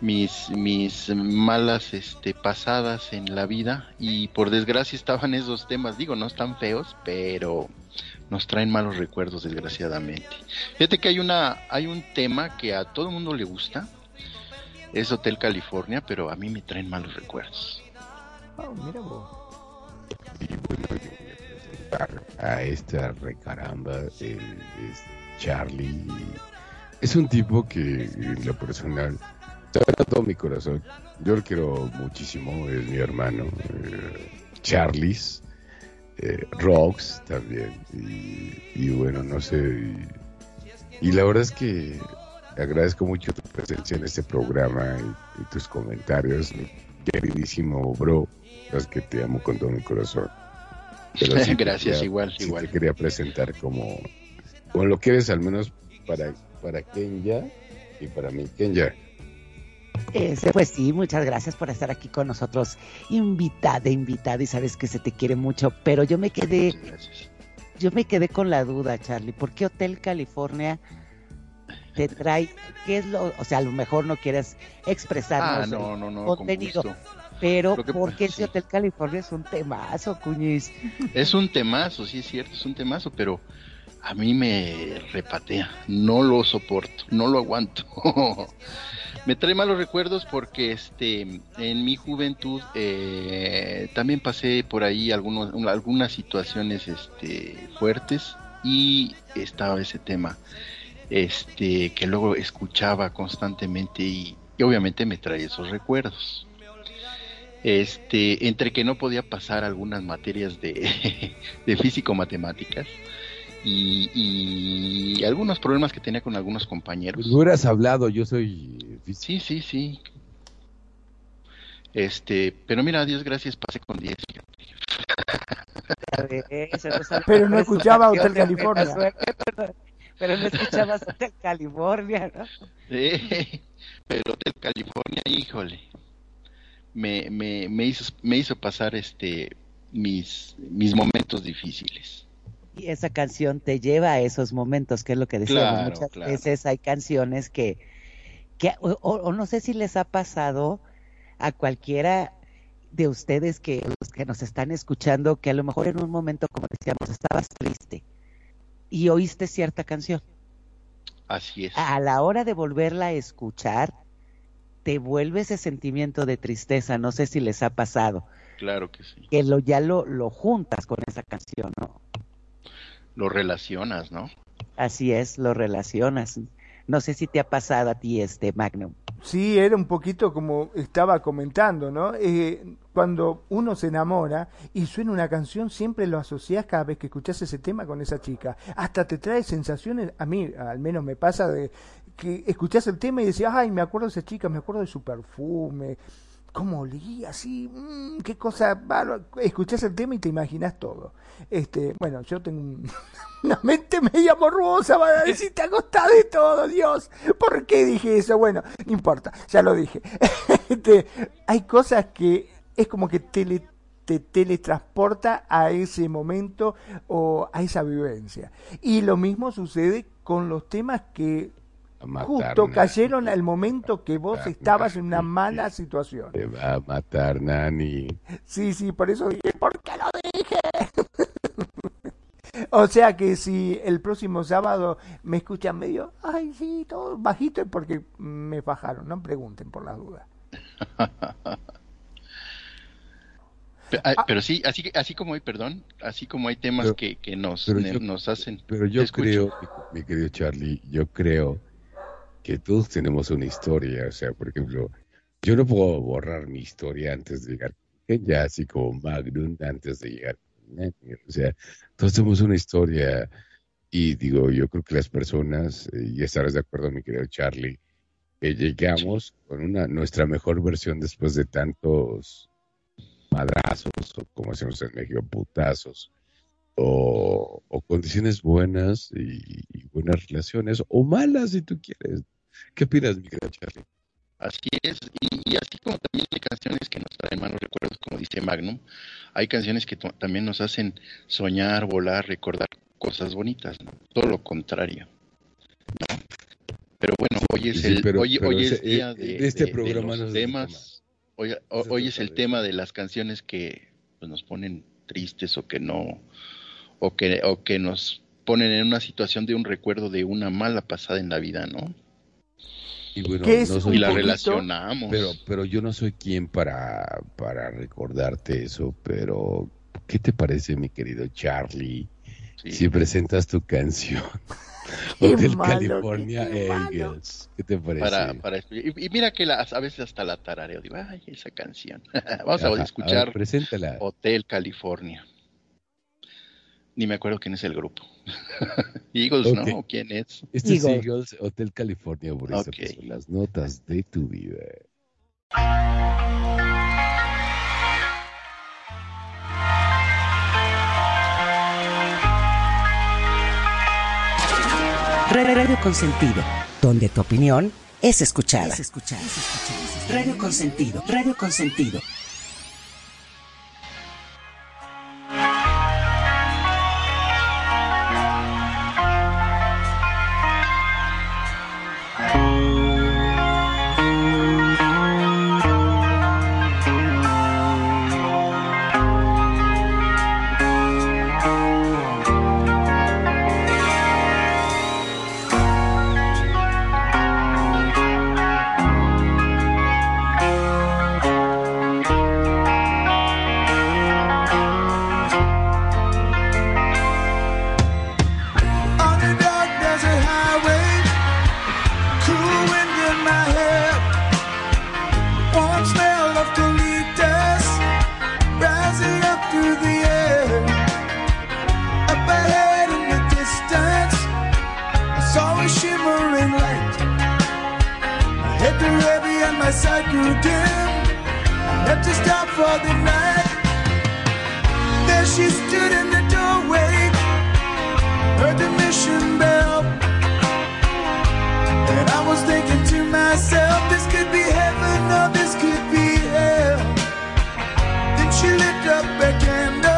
mis, mis malas este, pasadas en la vida y por desgracia estaban esos temas, digo, no están feos, pero nos traen malos recuerdos desgraciadamente. Fíjate que hay una, hay un tema que a todo el mundo le gusta, es Hotel California, pero a mí me traen malos recuerdos. Ah, mira. Y a esta recaramba, Charlie. Es un tipo que en lo personal, todo mi corazón, yo lo quiero muchísimo, es mi hermano, eh, Charlis, eh, Rox también, y, y bueno, no sé, y, y la verdad es que agradezco mucho tu presencia en este programa y, y tus comentarios, mi queridísimo bro, es que te amo con todo mi corazón. Pero sí te Gracias, quería- igual, sí igual. te quería presentar como, como lo que eres al menos para, para Kenya y para mí, Kenya. Ese, pues sí, muchas gracias por estar aquí con nosotros, invitada, invitada, y sabes que se te quiere mucho, pero yo me quedé, yo me quedé con la duda, Charlie, ¿por qué Hotel California te trae, qué es lo, o sea, a lo mejor no quieres Ah, expresarnos no, el no, no, con contenido, gusto. pero que porque pasa- ese sí. Hotel California es un temazo, cuñiz. Es un temazo, sí es cierto, es un temazo, pero a mí me repatea, no lo soporto, no lo aguanto. me trae malos recuerdos porque este en mi juventud eh, también pasé por ahí algunos, un- algunas situaciones este, fuertes y estaba ese tema este que luego escuchaba constantemente y, y obviamente me trae esos recuerdos. Este, entre que no podía pasar algunas materias de, de físico-matemáticas y, y algunos problemas que tenía con algunos compañeros. Pues hubieras hablado, yo soy Sí, sí, sí. Este, pero mira, a Dios gracias, pasé con 10. Pero no escuchaba Hotel California. pero, no escuchabas Hotel California, ¿no? Eh, pero Hotel California, híjole, me, me, me, hizo, me hizo pasar este mis, mis momentos difíciles. Y esa canción te lleva a esos momentos, que es lo que decíamos. Claro, Muchas claro. veces hay canciones que, que o, no sé si les ha pasado a cualquiera de ustedes que los que nos están escuchando, que a lo mejor en un momento, como decíamos, estabas triste y oíste cierta canción Así es. A la hora de volverla a escuchar, te vuelve ese sentimiento de tristeza, no sé si les ha pasado, Claro que sí. que lo ya lo, lo juntas con esa canción, ¿no? Lo relacionas, ¿no? Así es, lo relacionas. No sé si te ha pasado a ti este Magnum. Sí, era un poquito como estaba comentando, ¿no? Eh, cuando uno se enamora y suena una canción, siempre lo asocias cada vez que escuchas ese tema con esa chica. Hasta te trae sensaciones, a mí al menos me pasa de que escuchás el tema y decías, ay, me acuerdo de esa chica, me acuerdo de su perfume, cómo olía así, mm, qué cosa bárbara. Escuchás el tema y te imaginas todo. Este, bueno, yo tengo un- una mente media morbosa, van a decir, te acostás de todo, Dios. ¿Por qué dije eso? Bueno, no importa, ya lo dije. Este, hay cosas que es como que tele, te teletransporta a ese momento o a esa vivencia. Y lo mismo sucede con los temas que justo cayeron al momento que vos estabas en una mala situación. Te va a matar, Nani. Sí, sí, por eso dije, ¿por qué lo dije? o sea que si el próximo sábado me escuchan medio, ay, sí, todo bajito es porque me bajaron, no pregunten por las dudas. Pe- ah, Pero sí, así, así como hay, perdón, así como hay temas Pero- que, que nos, pero ne- yo- nos hacen. Pero yo creo, mi querido Charlie, yo creo que todos tenemos una historia. O sea, por ejemplo, yo no puedo borrar mi historia antes de llegar ella, así como Magnum antes de llegar. O sea, todos tenemos una historia. Y digo, yo creo que las personas, eh, y estarás de acuerdo, mi querido Charlie, que llegamos con una nuestra mejor versión después de tantos madrazos, o como decimos en México, putazos, o, o condiciones buenas y, y buenas relaciones, o malas si tú quieres. ¿Qué opinas, mi querido Charlie? Así es, y, y así como también hay canciones que nos traen malos recuerdos, como dice Magnum, hay canciones que también nos hacen soñar, volar, recordar cosas bonitas, ¿no? Todo lo contrario. ¿no? Pero bueno, hoy es sí, el, pero- hoy, pero hoy ese- es día eh, de, de este de- de programa los temas, hoy, hoy es el tema de las canciones que pues, nos ponen tristes o que no, o que, o que nos ponen en una situación de un recuerdo de una mala pasada en la vida, ¿no? Y bueno, ¿Qué es no un soy Y la poquito- relacionamos. Pero, pero yo no soy quien para, para recordarte eso, pero ¿qué te parece, mi querido Charlie, Sí. si presentas tu canción? Malo, California qué. Angels. ¿Qué te parece? para, para y, y mira que la- a veces hasta la tarareo, digo, ay, esa canción. Vamos a escuchar ver, preséntala. Hotel California. Ni me acuerdo quién es el grupo. Eagles. ¿no? ¿O ¿Quién es? Este es Eagles. Eagles, Hotel California, por eso son las notas de tu vida. Radio Consentido, donde tu opinión es escuchada. Es escuchada. Radio Consentido, Radio Consentido. My sight grew dim. I had to stop for the night. There she stood in the doorway heard the mission bell. And I was thinking to myself, this could be heaven or this could be hell. Then she lit up a candle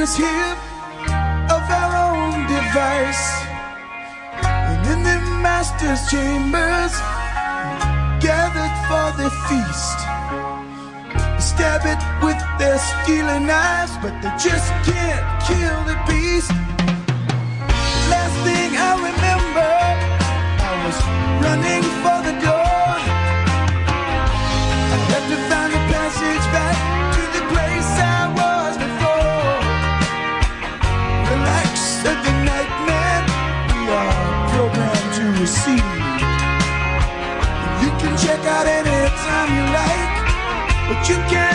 prisoners here of our own device. And in the master's chambers, gathered for the feast. Stab it with their stealing knives, but they just can't kill the beast. Last thing I remember, I was running for You can check out anytime you like, but you can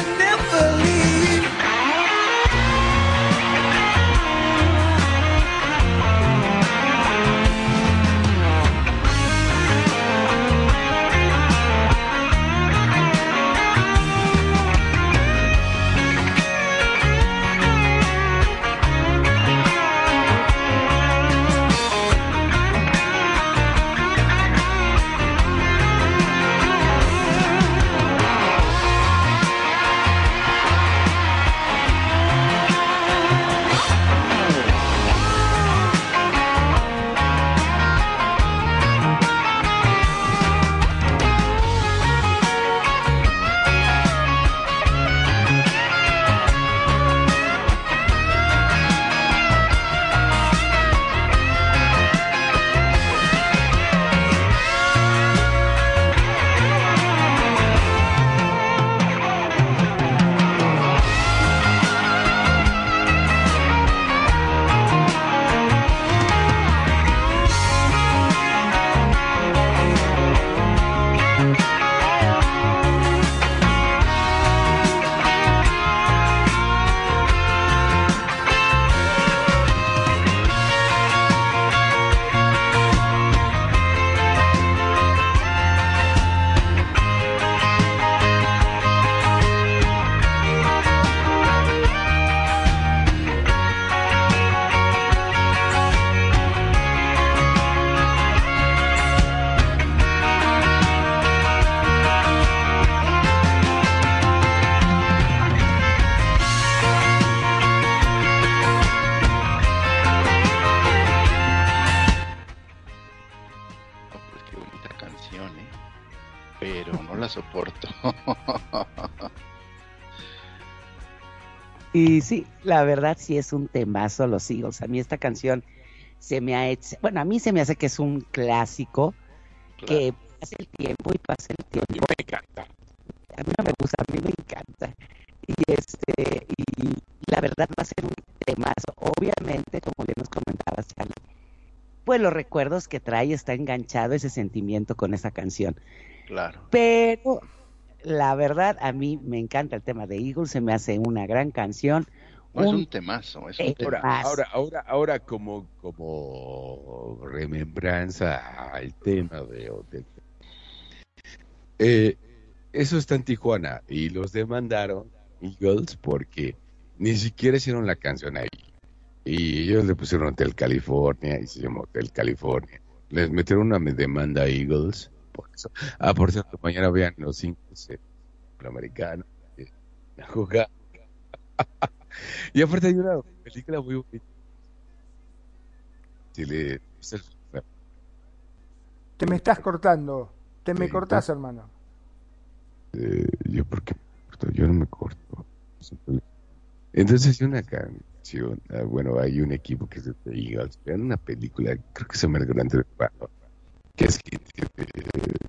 Y sí, la verdad sí es un temazo los Eagles. A mí esta canción se me ha hecho, bueno, a mí se me hace que es un clásico que pasa el tiempo y pasa el tiempo. Me encanta. A mí no me gusta, a mí me encanta. Y este, y la verdad va a ser un temazo. Obviamente, como bien nos comentaba Sally, pues los recuerdos que trae está enganchado ese sentimiento con esa canción. Claro. Pero la verdad, a mí me encanta el tema de Eagles, se me hace una gran canción. No, es un temazo, es un Ahora, temazo. ahora, ahora, ahora como, como remembranza al tema de Hotel. Eh, eso está en Tijuana y los demandaron Eagles porque ni siquiera hicieron la canción ahí. Y ellos le pusieron Hotel California y se llamó Hotel California. les metieron una demanda a Eagles. Por eso. Ah, por cierto, mañana vean los cinco eh, americanos. Eh, a jugar. y aparte hay una película muy bonita. Te me estás cortando. Te me cortás, ¿no? hermano. Eh, yo porque me yo no me corto. Entonces hay una canción, ah, bueno, hay un equipo que es de Eagles, vean una película, creo que se llama El Gran Hermano, que que,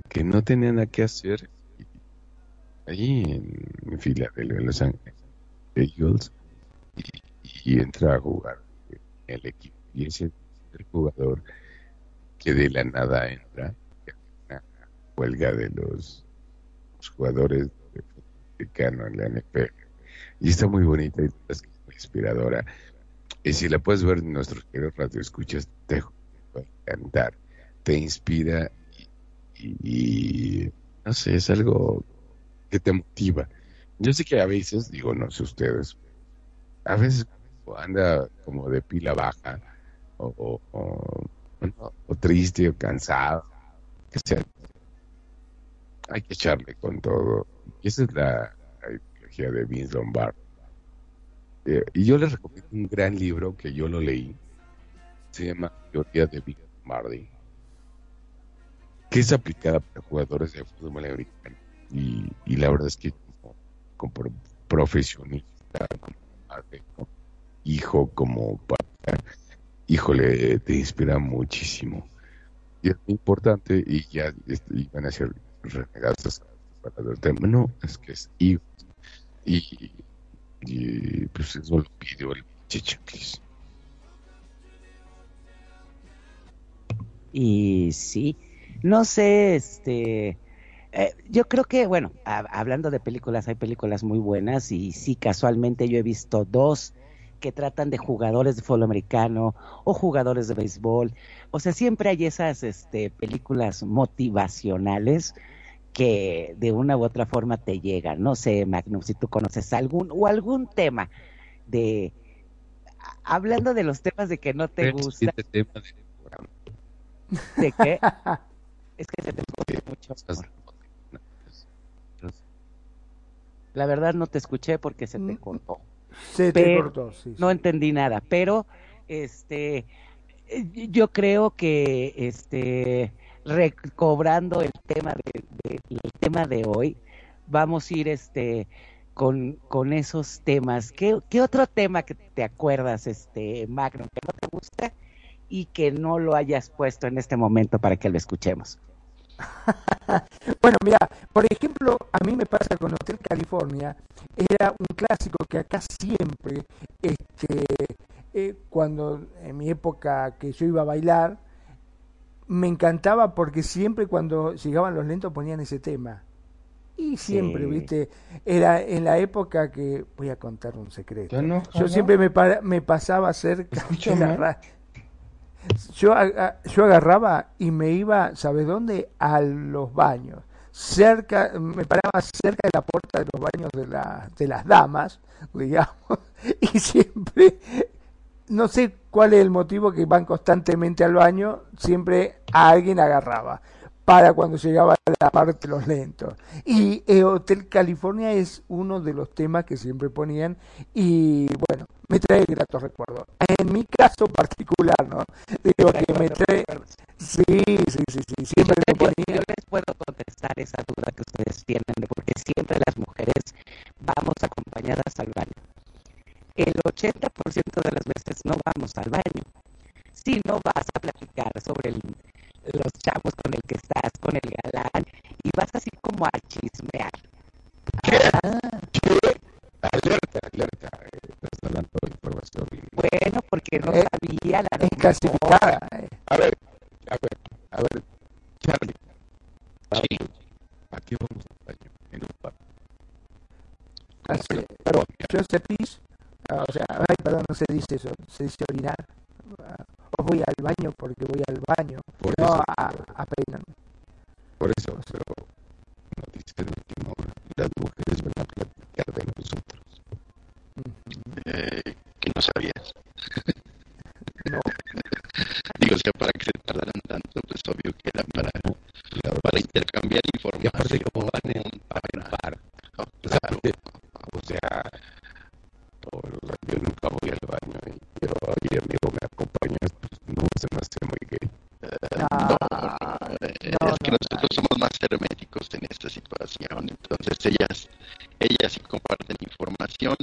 que no tenía nada que hacer ahí en, Filadelfia, en Los Ángeles, Eagles, y, entra a jugar en el equipo, y ese es el jugador que de la nada entra, una huelga de los los jugadores americano en la NFL. Y está muy bonita y es muy inspiradora. Y si la puedes ver en nuestros queridos radioescuchas, te va a encantar. Te inspira y, no sé, es algo que te motiva. Yo sé que a veces, digo, no sé ustedes, a veces anda como de pila baja o, triste o cansado, que sea, hay que echarle con todo. Esa es la, la ideología de Vince Lombardi. Eh, y yo les recomiendo un gran libro que yo lo leí. Se llama Teoría de Vince Lombardi. Que es aplicada para jugadores de fútbol americano. Y, y la verdad es que como, como pro- profesionista, como padre, como hijo, como papá, híjole, te inspira muchísimo. Y es muy importante y ya este, y van a ser renegados para el tema. No, es que es hijos. Y, y pues eso lo pidió el chichaclis. Y sí, no sé, este, eh, yo creo que, bueno, a- hablando de películas, hay películas muy buenas y sí, casualmente yo he visto dos que tratan de jugadores de fútbol americano o jugadores de béisbol. O sea, siempre hay esas este, películas motivacionales que de una u otra forma te llegan. No sé, Magnum, si tú conoces algún o algún tema de... Hablando de los temas de que no te gusta. ¿de qué? Es que se te escucha mucho. La verdad no te escuché porque se te cortó. Se te Pero- cortó, sí. sí. No entendí nada, pero este eh, yo creo que este recobrando el tema de, de- el tema de hoy, vamos a ir este con, con esos temas. ¿Qué, qué otro tema que te acuerdas, este Magnum, que no te gusta y que no lo hayas puesto en este momento para que lo escuchemos? Bueno, mira, por ejemplo, a mí me pasa con Hotel California, era un clásico que acá siempre, este, eh, cuando en mi época que yo iba a bailar, me encantaba porque siempre cuando llegaban los lentos ponían ese tema. Y siempre, Sí. viste, era en la época que, voy a contar un secreto. Ya no, Yo ojalá. siempre me, para- me pasaba cerca Escucha de la mal. Yo, yo agarraba y me iba, ¿sabes dónde? A los baños. Cerca, me paraba cerca de la puerta de los baños de, la, de las damas, digamos, y siempre, no sé cuál es el motivo que van constantemente al baño, siempre a alguien agarraba para cuando llegaba a la parte de los lentos. Y eh, Hotel California es uno de los temas que siempre ponían y bueno, me trae gratos recuerdos. En mi caso particular, ¿no? Digo que me trae... Sí, sí, sí, sí, siempre yo, yo les puedo contestar esa duda que ustedes tienen, de porque siempre las mujeres vamos acompañadas al baño. El 80% de las veces no vamos al baño. Si no vas a platicar sobre el- los chavos con el que estás, con el galán, y vas así como a chismear. Alerta, alerta. eh, Estás dando información. Bueno, porque no Eh, sabía la Es clasificada. eh. A ver, a ver, a ver, Charlie. ¿A qué vamos al baño? En un bar. Hace- pero yo sé pis, o sea, ay, perdón, no se dice eso, se dice orinar. Ah, O voy al baño porque voy al baño, Por no eso, a, a peinar. Por eso, pero noticia de última hora. Las mujeres van a platicar de nosotros. Eh, que no sabías. no. Digo, o sea, para que se tardaran tanto, pues obvio que era para, claro. para intercambiar información. Y aparte, como van en par, en par. Ah, no, claro. O sea, yo nunca voy al baño y yo, oye, amigo, ¿me acompañas? Pues no, se me hace muy gay nosotros somos más herméticos en esta situación, entonces ellas, ellas sí comparten información.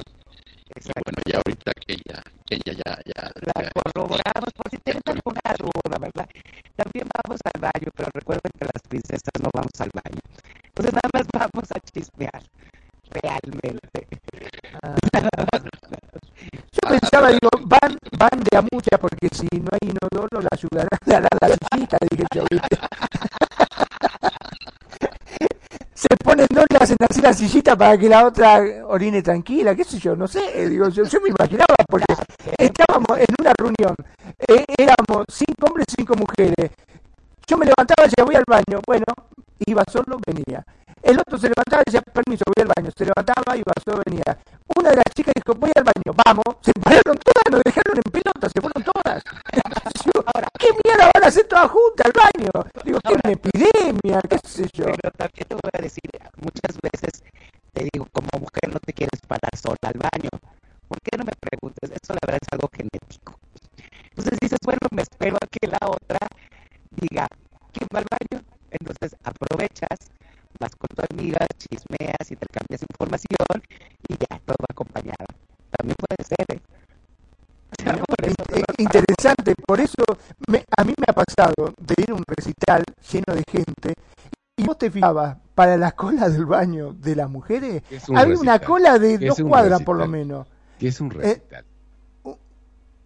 Y bueno, ya ahorita que ella, que ella ya, ya, La corroboramos por si tienen alguna duda, ¿verdad? También vamos al baño, pero recuerden que las princesas no vamos al baño. Entonces nada más vamos a chismear, realmente. Yo pensaba, digo, van, van de a mucha porque si no hay inodoro la ayudarán a dar la sillita, dije yo, ¿viste? Se ponen dos, la sillita para que la otra orine tranquila, qué sé yo, no sé, digo, yo, me imaginaba porque estábamos en una reunión, eh, éramos cinco hombres y cinco mujeres, yo me levantaba y decía, voy al baño, bueno, iba solo, venía. El otro se levantaba y decía, permiso, voy al baño. Se levantaba, iba solo, venía. Una de las chicas dijo, voy al baño, vamos. Se pararon todas, nos dejaron en pelota, se fueron todas. Yo, ¿Qué mierda van a hacer todas juntas al baño? Digo, ¿qué una epidemia? ¿Qué sé yo? Pero también te voy a decir, muchas veces te digo, como mujer no te quieres parar sola al baño. ¿Por qué no me preguntes? Eso la verdad es algo genético. Entonces dices, bueno, me espero a que la otra diga, ¿quién va al baño? Entonces aprovechas, vas con tu amiga, chismeas, intercambias información y ya, todo acompañado. También puede ser, ¿eh? O sea, por eso Eh, interesante, por eso me- a mí me ha pasado de ir a un recital lleno de gente y vos te fijabas para la cola del baño de las mujeres, Es un había una cola de dos un cuadras por lo recital. menos. Que es un Eh, recital.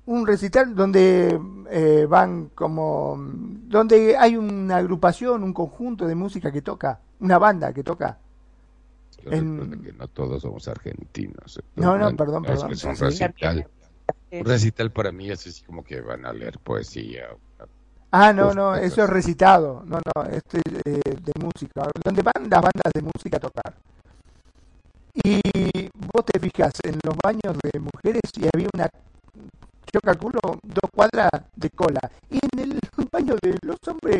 un recital donde eh, van como donde hay una agrupación, un conjunto de música que toca, una banda que toca. En- que no todos somos argentinos. No, no, perdón, perdón. Es un Sí. recital. Un recital para mí es así como que van a leer poesía. Ah, no, no, eso es recitado, no, no, este eh, de música, donde van las bandas de música a tocar. Y vos te fijas en los baños de mujeres y había una, yo calculo, dos cuadras de cola. Y en el baño de los hombres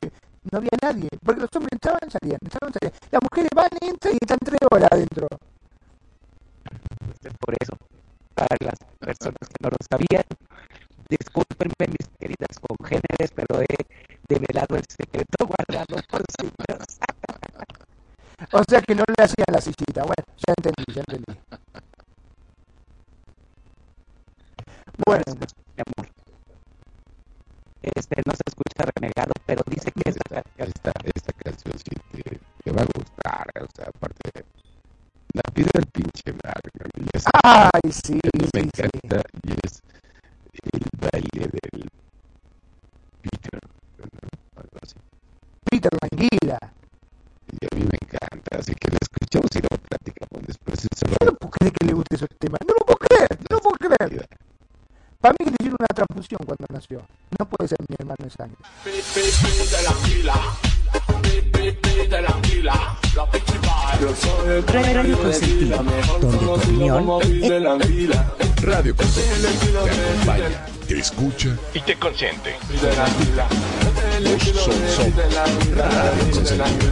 no había nadie, porque los hombres entraban, salían, entraban, salían. Las mujeres van, entran y están tres horas adentro. Por eso, para las personas que no lo sabían, discúlpenme mis queridas congéneres, pero he develado el secreto guardado por siglos. O sea que no le hacían la sillita. Bueno, ya entendí, ya entendí. Bueno, mi amor. Este no se escucha renegado, pero dice que esta canción Esta, esta canción sí te, te va a gustar. O sea, aparte, la pide el pinche Mario. mí esa- Ay, sí, mí me sí, sí. encanta y es el baile del Peter. ¿no? Algo así. Peter Languila. Y a mí me encanta. Así que la escuchamos y luego platicamos después. Ese No puedo creer que le guste ese tema. No lo puedo creer, no lo puedo creer. Para mí que le hicieron una transfusión cuando nació. No puede ser mi hermano de sangre. Radio Consentido, donde tu opinión Radio Consentido te acompaña, te escucha Y te consiente. Son, son Radio Consentido.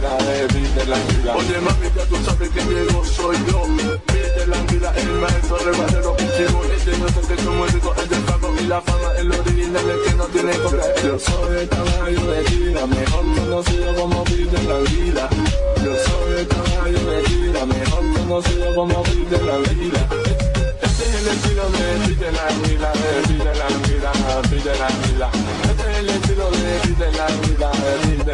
Oye mami, ya tú sabes que llegó soy yo Viste la vida, el maestro rebate los pichibones Yo sé que tu músico es del pago y la fama El original es que no tiene copia Yo soy el caballo de tira Mejor conocido como Viste la vida Yo soy el caballo de tira Mejor conocido como Viste la vida este es el estilo de Pide la vida, de Pide la vida, Pide la vida. Este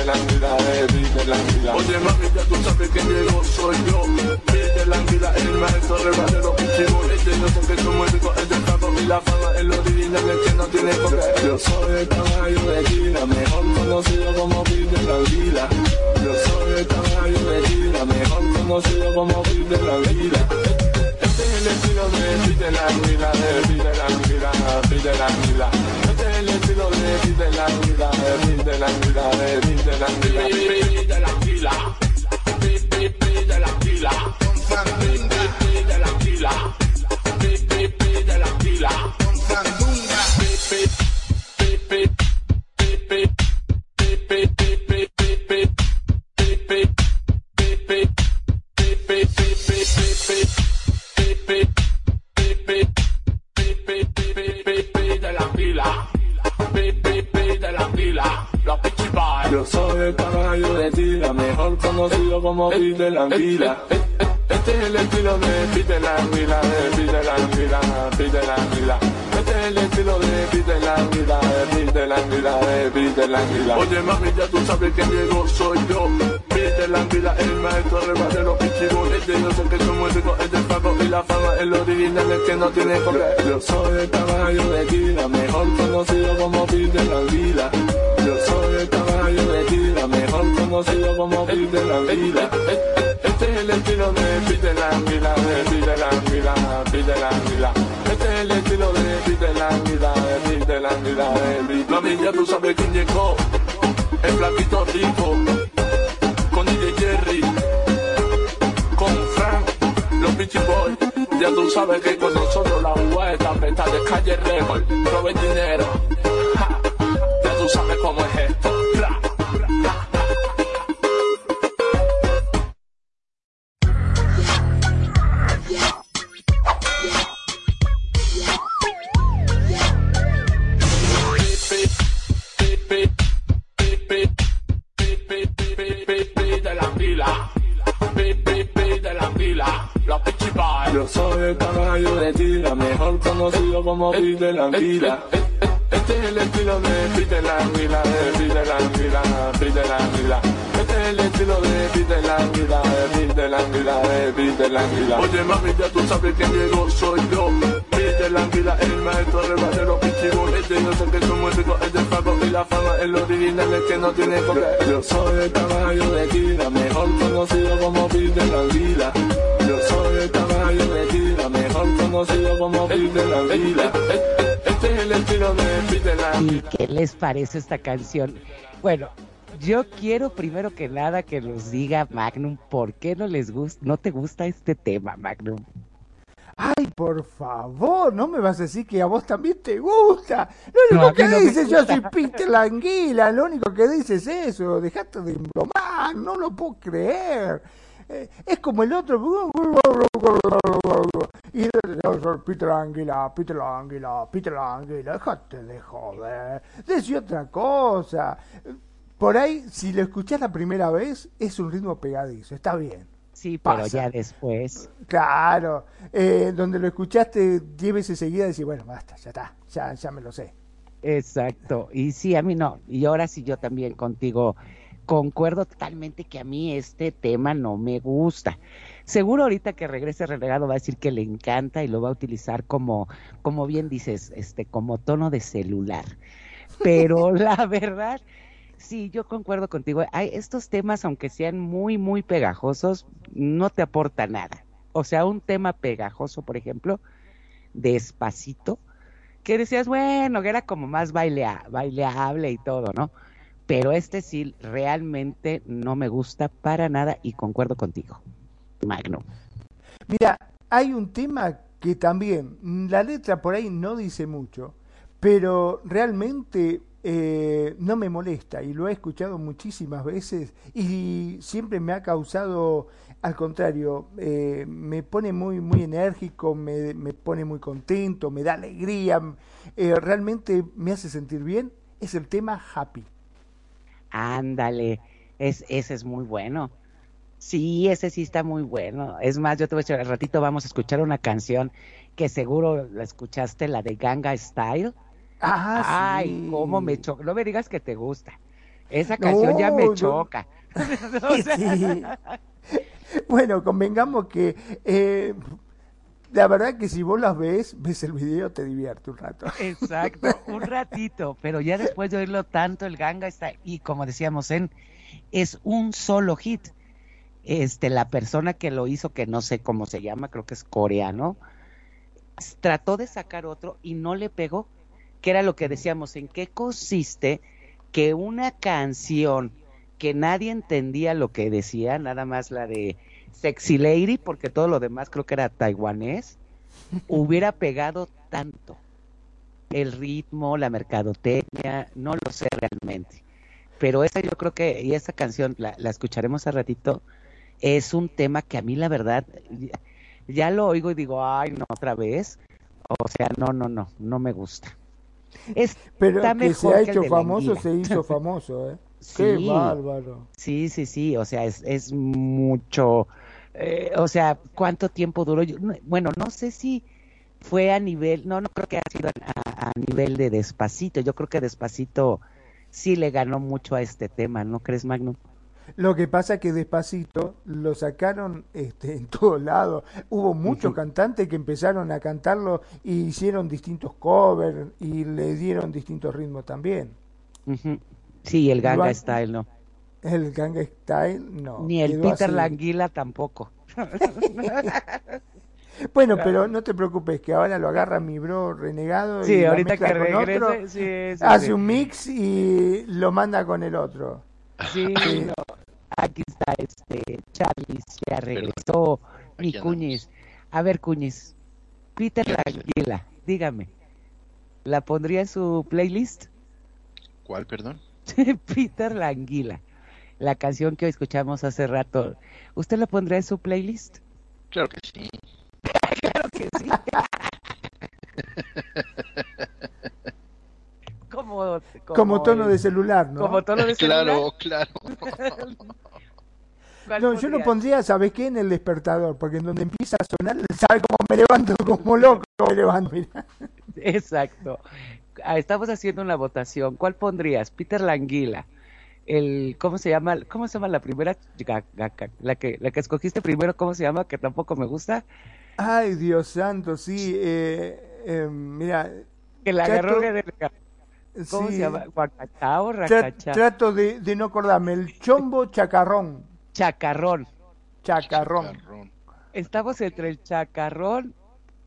la anguila, eh, mide la anguila. Oye, mami, ya tú sabes que llego, soy yo. Mide la vida, el maestro rebajero. Sigo leyendo porque como digo, el dejado y la fama, el original, el que no tiene coca. Yo soy el caballo de Gina, mejor conocido como mide la vida. Yo soy el caballo de Gina, mejor conocido como mide la vida. Este es el estilo de mide la anguila, de la anguila, mide la vida. Eh, pido de mí de la vida, de de la vida, de mí de la vida, de de la fila, de de la de de la fila, de de la fila, el caballo de tira, mejor conocido como Peter la Anguila. Este es el estilo de Peter la Anguila, de Peter la Anguila, Peter la Anguila. Este es el estilo de Peter la Anguila, de Peter la Anguila, de Peter la Anguila. Oye mami, ya tú sabes que llegó, soy yo. Peter la Anguila, el maestro rebate los pichibones. Yo sé que tu músico es del pago y la fama, el original es que no tiene correr. Yo soy el caballo de Kila, mejor conocido como Peter la Anguila. Yo soy el caballo de Kila, mejor conocido como Peter la Anguila. Este es el estilo de Peter la Anguila, de Peter la Anguila, Peter la Anguila. Este es el estilo de Peter la Anguila, de Peter la Anguila, de Peter. Mami, ya tú sabes quién llegó, el flaquito rico, con DJ Jerry, con Frank, los Beachy Boys. Ya tú sabes que con nosotros la jugada está de calle Record, roben dinero. Sabes cómo es esto. Yo soy el caballo de tira, mejor conocido como de la Anguila. Este es el estilo de Pi de la Anguila, de Pi de la Anguila, Pi de la Anguila. Este es el estilo de Pi de la Anguila, de Pi de la Anguila, de Pi de la Anguila. Oye mami, ya tú sabes que llegó, soy yo. Pi de la Anguila, el maestro rebate los pichibones. Yo sé que tu músico es del y la fama, el original es que no tiene correr. Yo soy el caballo de Kira, mejor conocido como Pi de la Anguila. Yo soy el caballo de Kira, mejor conocido como Pi de ¿Y qué les parece esta canción? Bueno, yo quiero primero que nada que nos diga Magnum por qué no les gusta, no te gusta este tema, Magnum. Ay, por favor, no me vas a decir que a vos también te gusta. Lo único que no dices, yo soy Peter la anguila, lo único que dices es eso, dejate de embromar, no lo puedo creer. Eh, es como el otro. Y Peter la anguila, Peter la anguila, Peter la anguila, dejate de joder. Decí otra cosa. Por ahí, si lo escuchás la primera vez, es un ritmo pegadizo, está bien. Sí, pero Pasa. ya después. Claro, eh, donde lo escuchaste 10 veces seguidas, decís, bueno, basta, ya está, ya, ya me lo sé. Exacto. Y sí, a mí no. Y ahora sí yo también contigo concuerdo totalmente que a mí este tema no me gusta. Seguro ahorita que regrese relegado va a decir que le encanta y lo va a utilizar como, como bien dices, este, como tono de celular. Pero la verdad, sí, yo concuerdo contigo. Hay estos temas, aunque sean muy, muy pegajosos, no te aporta nada. O sea, un tema pegajoso, por ejemplo, despacito, que decías, bueno, que era como más bailea, baileable y todo, ¿no? Pero este sí realmente no me gusta para nada y concuerdo contigo, Magno. Mira, hay un tema que también, mm, la letra por ahí no dice mucho, pero realmente eh, no me molesta y lo he escuchado muchísimas veces y siempre me ha causado, al contrario, eh, me pone muy, muy enérgico, me, me pone muy contento, me da alegría, eh, realmente me hace sentir bien, es el tema Happy. Ándale, es, ese es muy bueno. Sí, ese sí está muy bueno. Es más, yo te voy a decir, al ratito vamos a escuchar una canción que seguro la escuchaste, la de Ganga Style. Ah, Ay, sí. cómo me choca. No me digas que te gusta. Esa canción ya me no. choca. O sea, Sí. Bueno, convengamos que eh, la verdad que si vos las ves, ves el video, te divierte un rato. Exacto, un ratito, pero ya después de oírlo tanto, el ganga está, y como decíamos, en, es un solo hit. Este, la persona que lo hizo, que no sé cómo se llama, creo que es coreano, trató de sacar otro y no le pegó, que era lo que decíamos, en qué consiste que una canción que nadie entendía lo que decía, nada más la de Sexy Lady, porque todo lo demás creo que era taiwanés, hubiera pegado tanto. El ritmo, la mercadotecnia, no lo sé realmente. Pero esa yo creo que, y esa canción la, la escucharemos a ratito, es un tema que a mí la verdad, ya, ya lo oigo y digo, ay, no, otra vez. O sea, no, no, no, no me gusta. Es, Pero que se ha hecho famoso, se hizo famoso, ¿eh? Qué Sí. bárbaro. Sí, sí, sí, o sea, es, es mucho, eh, o sea, ¿cuánto tiempo duró? Yo, no- bueno, no sé si fue a nivel, no, no creo que haya sido a, a nivel de Despacito, yo creo que Despacito sí le ganó mucho a este tema, ¿no crees, Magnum? Lo que pasa que despacito lo sacaron este, en todos lados. Hubo muchos cantantes que empezaron a cantarlo y hicieron distintos covers y le dieron distintos ritmos también. Sí, el Ganga Style, no. El Gang Style, no. Ni el quedó Peter así. Languila tampoco. Bueno, pero no te preocupes, que ahora lo agarra mi bro renegado Sí, y lo ahorita mezcla que con regrese, otro, sí, sí, hace sí. un mix y lo manda con el otro. Sí, no. Aquí está este Charlie, ya regresó. Mi. Cuñiz. A ver, Cuñiz. Peter Languila, dígame. ¿La pondría en su playlist? ¿Cuál, perdón? Peter Languila. La canción que escuchamos hace rato. ¿Usted la pondría en su playlist? Claro que sí. claro que sí. como, Como tono de celular, ¿no? Como tono de celular. Claro, claro. ¿Cuál No, yo lo pondría, ¿sabes qué? En el despertador, porque en donde empieza a sonar, ¿sabe cómo me levanto? Como loco me levanto, mira. Exacto. Ah, Estamos haciendo una votación. ¿Cuál pondrías? Peter Languila. El, ¿cómo se llama? ¿Cómo se llama la primera? La que, la que escogiste primero, ¿cómo se llama? Que tampoco me gusta. Ay, Dios santo, sí. Eh, eh, mira, Que la agarró de- ¿Cómo sí. se llama? ¿Guacachao? tra- ¿Racachá? trato de, de no acordarme. El chombo chacarrón. Chacarrón. Chacarrón. Estamos entre el chacarrón,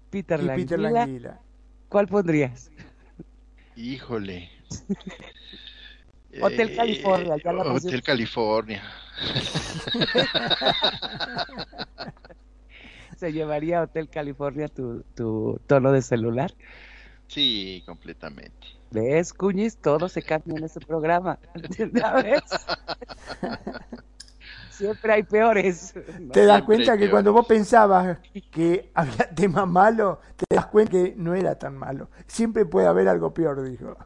Peter Y Languila. Peter Languila. ¿Cuál pondrías? Híjole. Hotel Eh, California, ya la. Hotel California. ¿Se llevaría a Hotel California tu, tu tono de celular? Sí, completamente. ¿Ves, Cuñiz? Todo se cambia en este programa. ¿Ya ves? Siempre hay peores. ¿no? Te das Siempre cuenta que cuando vos pensabas que había tema malo, te das cuenta que no era tan malo. Siempre puede haber algo peor, dijo.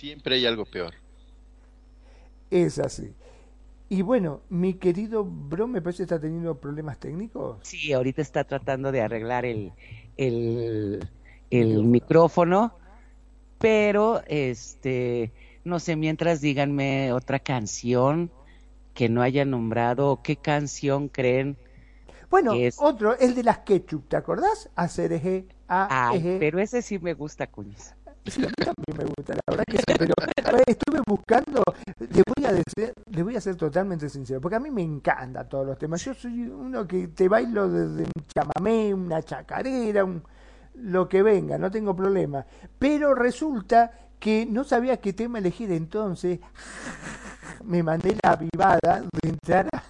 Siempre hay algo peor. Es así. Y bueno, mi querido bro, me parece que está teniendo problemas técnicos. Sí, ahorita está tratando de arreglar el, el, el micrófono, pero este, no sé, mientras díganme otra canción que no haya nombrado, ¿qué canción creen? Bueno, es? otro, el de las ketchup, ¿te acordás? Hacer eje, a, Ay, eje. pero ese sí me gusta, Cuñiz. Sí, a mí también me gusta, la verdad que sí, pero estuve buscando, le voy a decir, le voy a ser totalmente sincero, porque a mí me encantan todos los temas. Yo soy uno que te bailo desde un chamamé, una chacarera, un, lo que venga, no tengo problema. Pero resulta que no sabía qué tema elegir, entonces me mandé la avivada de entrar a,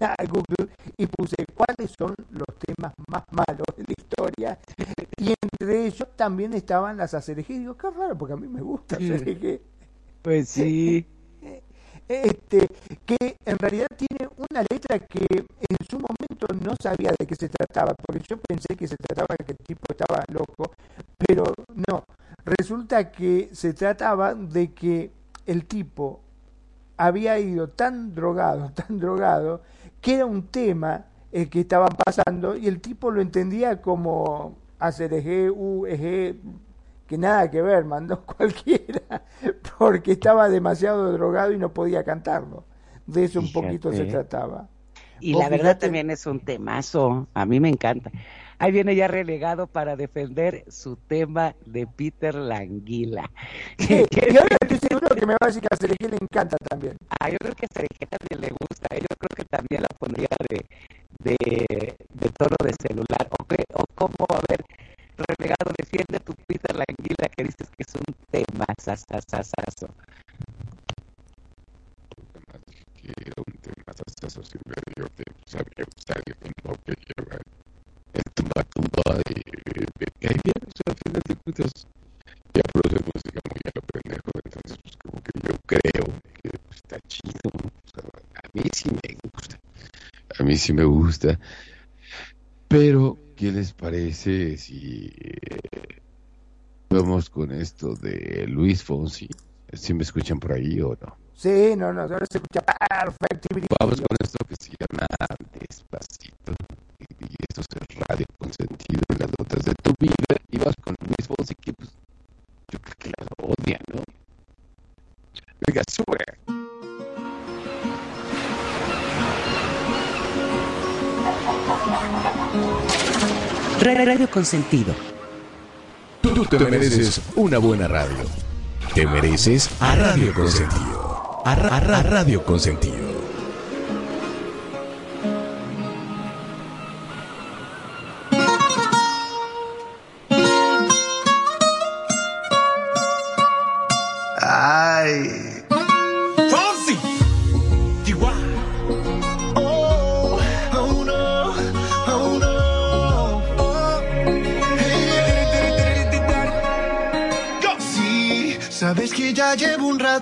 a Google y puse cuáles son los temas más malos de la historia y entre ellos también estaban las ACRG. Y digo, qué raro, porque a mí me gusta. Pues sí. Este, que en realidad tiene una letra que en su momento no sabía de qué se trataba, porque yo pensé que se trataba de que el tipo estaba loco, pero no. Resulta que se trataba de que el tipo había ido tan drogado, tan drogado, que era un tema el que estaban pasando y el tipo lo entendía como hacer eje, u, eje, que nada que ver, mandó cualquiera, porque estaba demasiado drogado y no podía cantarlo. De eso un poquito se trataba. Y la verdad fíjate- también es un temazo, a mí me encanta. Ahí viene ya relegado para defender su tema de Peter Languila. Sí, y ahora estoy seguro que me va a decir que a Sergio le encanta también. Ah, yo creo que a Sergio también le gusta, ¿eh? yo creo que también la pondría de, de, de tono de celular. O, que, o como, a ver, relegado, defiende tu Peter Languila que dices que es un tema sasasasazo. que era un tema sasazo sin medio que sabía usar el que lleva el tumba tumba y me cae bien, o sea, al final de cuentas ya produce música muy a lo pendejo, entonces pues como que yo creo que pues, está chido. O sea, a mí sí me gusta, a mí sí me gusta, pero ¿qué les parece si eh, vamos con esto de Luis Fonsi? ¿Sí me escuchan por ahí o no? Sí, no, no, ahora se escucha perfecto. Vamos con esto que se llama Despacito. Y, esto es Radio Consentido en las notas de tu vida. Y vas con Luis Fonsi, que pues yo creo que la odia, ¿no? Venga, sube. Radio Consentido. Tú te mereces una buena radio. Te mereces a Radio Consentido. A, Ra- a Ra- Radio Consentido.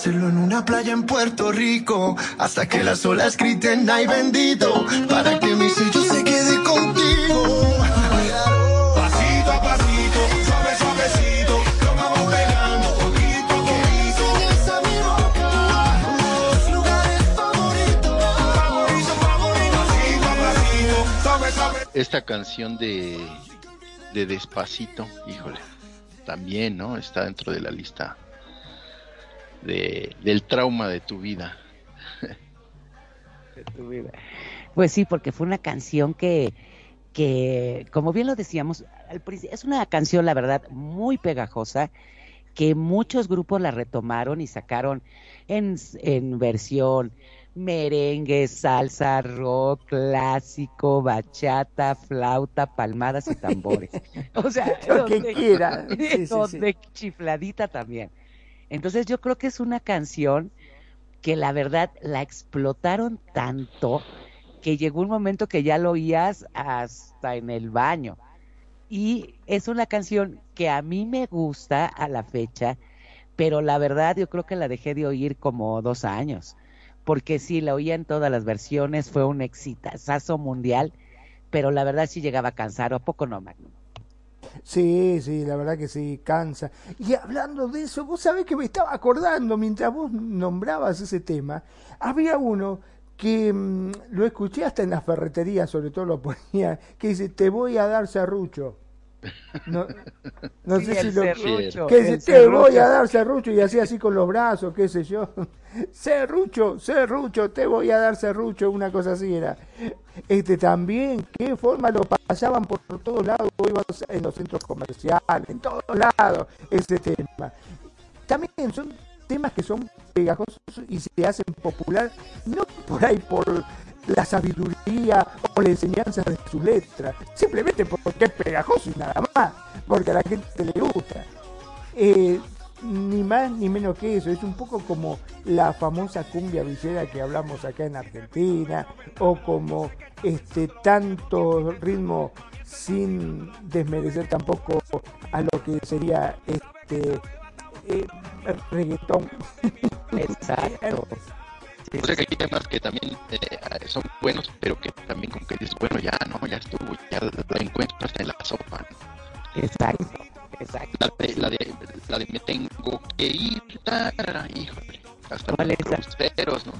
hacerlo en una playa en Puerto Rico. Hasta que las olas griten, ay bendito. Para que mi sello se quede contigo. Pasito a pasito, suave, suavecito. Nos vamos pegando poquito a poquito. a mi boca tus lugares favoritos. Favorito, favorito. Pasito a pasito, suave, suave. Esta canción de, de Despacito, híjole, también, ¿no? Está dentro de la lista de, del trauma de tu vida. de tu vida. Pues sí, porque fue una canción que, que como bien lo decíamos, es una canción, la verdad, muy pegajosa, que muchos grupos la retomaron y sacaron en, en versión merengue, salsa, rock, clásico, bachata, flauta, palmadas y tambores. O sea, Lo que donde- quiera. Sí, sí, sí. donde chifladita también. Entonces yo creo que es una canción que la verdad la explotaron tanto que llegó un momento que ya lo oías hasta en el baño. Y es una canción que a mí me gusta a la fecha, pero la verdad yo creo que la dejé de oír como dos años, porque sí, la oía en todas las versiones, fue un exitazo mundial, pero la verdad sí llegaba a cansar, ¿o a poco no, Magnum? Sí, sí, la verdad que sí, cansa. Y hablando de eso, vos sabés que me estaba acordando mientras vos nombrabas ese tema, había uno que mm, lo escuché hasta en las ferreterías, sobre todo lo ponía, que dice, te voy a dar serrucho. No, no sé si lo... que dice, el te voy serrucho". a dar serrucho y así así con los brazos, qué sé yo. Serrucho, serrucho, te voy a dar serrucho, una cosa así era. Este también, qué forma lo pasaban por todos lados, ibas en los centros comerciales, en todos lados, ese tema. También son temas que son pegajosos y se hacen popular, no por ahí por la sabiduría o la enseñanza de su letra, simplemente porque es pegajoso y nada más, porque a la gente le gusta. Eh, ni más ni menos que eso, es un poco como la famosa cumbia villera que hablamos acá en Argentina, o como este tanto ritmo sin desmerecer tampoco a lo que sería este eh, reggaetón. Exacto. O sea que hay temas que también eh, son buenos, pero que también como que dices, bueno, ya no, ya estuvo, ya la encuentras en la sopa. ¿no? Exacto, exacto. La de, la de, la de me tengo que ir, tarara, híjole, hasta ¿Cuál los cruceros, ¿no?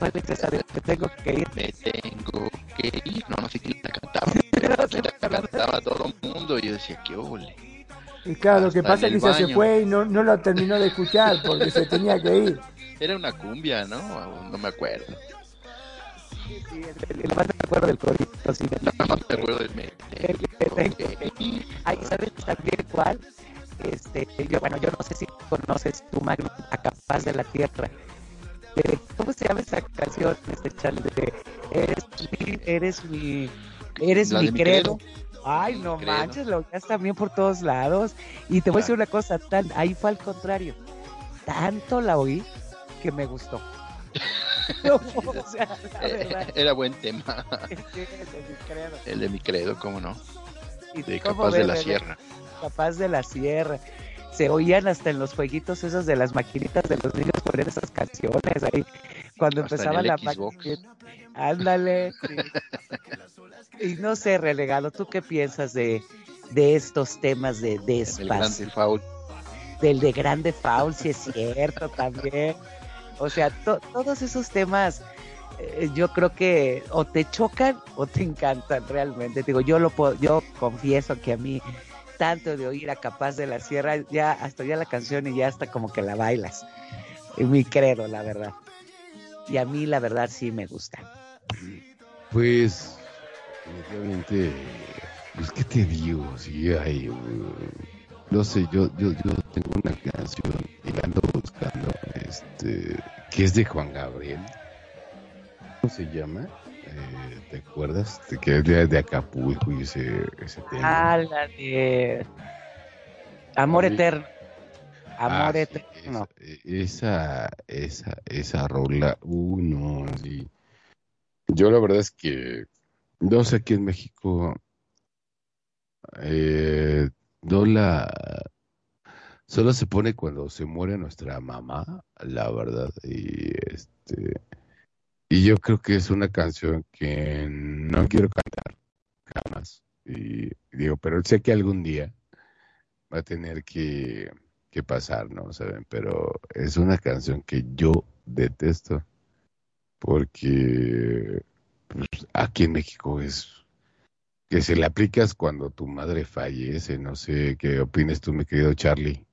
¿Cuál es esa de que tengo que ir? Me tengo que ir, no, no sé quién la cantaba, pero la cantaba todo el mundo y yo decía, qué ole. Y claro, lo que pasa es que se fue y no, no lo terminó de escuchar porque se tenía que ir. Era una cumbia, ¿no? No me acuerdo. Sí, el, el más me acuerdo del corito, sí, me- No me acuerdo del me el que tengo que ir. Ay, ¿sabes también cuál? Este, yo, bueno, yo no sé si conoces tu Magnum a Capaz de la Tierra. Eh, ¿Cómo se llama esa canción? Este chale de eres mi, eres mi, eres mi credo. Ay, no credo. manches, lo oías también por todos lados. Y te voy a decir una cosa, tan, ahí fue al contrario. Tanto la oí que me gustó. No, o sea, la verdad. Era buen tema. Sí, ese es mi credo. El de mi credo, ¿cómo no? ¿Y De cómo Capaz de la? Sierra. Capaz de la Sierra. Se oían hasta en los jueguitos esos de las maquinitas de los niños poner esas canciones ahí. Cuando Hasta empezaba el la maquinita. Ándale. sí. Y no sé, relegado, ¿tú qué piensas de, de estos temas de El grande despacio? foul. Del de Grande Foul, si es cierto también. O sea, to- todos esos temas eh, yo creo que o te chocan o te encantan realmente. Digo, yo lo puedo, yo confieso que a mí tanto de oír a Capaz de la Sierra, ya hasta ya la canción y ya hasta como que la bailas. Mi credo, la verdad. Y a mí la verdad sí me gusta. Pues, definitivamente, pues, ¿qué te digo? Sí, hay, no sé, yo, yo, yo tengo una canción y la ando buscando, este, que es de Juan Gabriel. ¿Cómo se llama? Eh, ¿Te acuerdas? De que es de, de Acapulco y ese, ese tema. Ah, la de Amor. Eterno. Amor Ah, sí, Eterno. Esa, esa, esa rola, uy, no, sí. Yo la verdad es que, no sé, aquí en México, eh, no la, solo se pone cuando se muere nuestra mamá, la verdad, y este, y yo creo que es una canción que no quiero cantar, jamás, y digo, pero sé que algún día va a tener que, que pasar, ¿no? ¿Saben? Pero es una canción que yo detesto porque pues, aquí en México es que se le aplicas cuando tu madre fallece, no sé qué opinas tú, mi querido Charlie.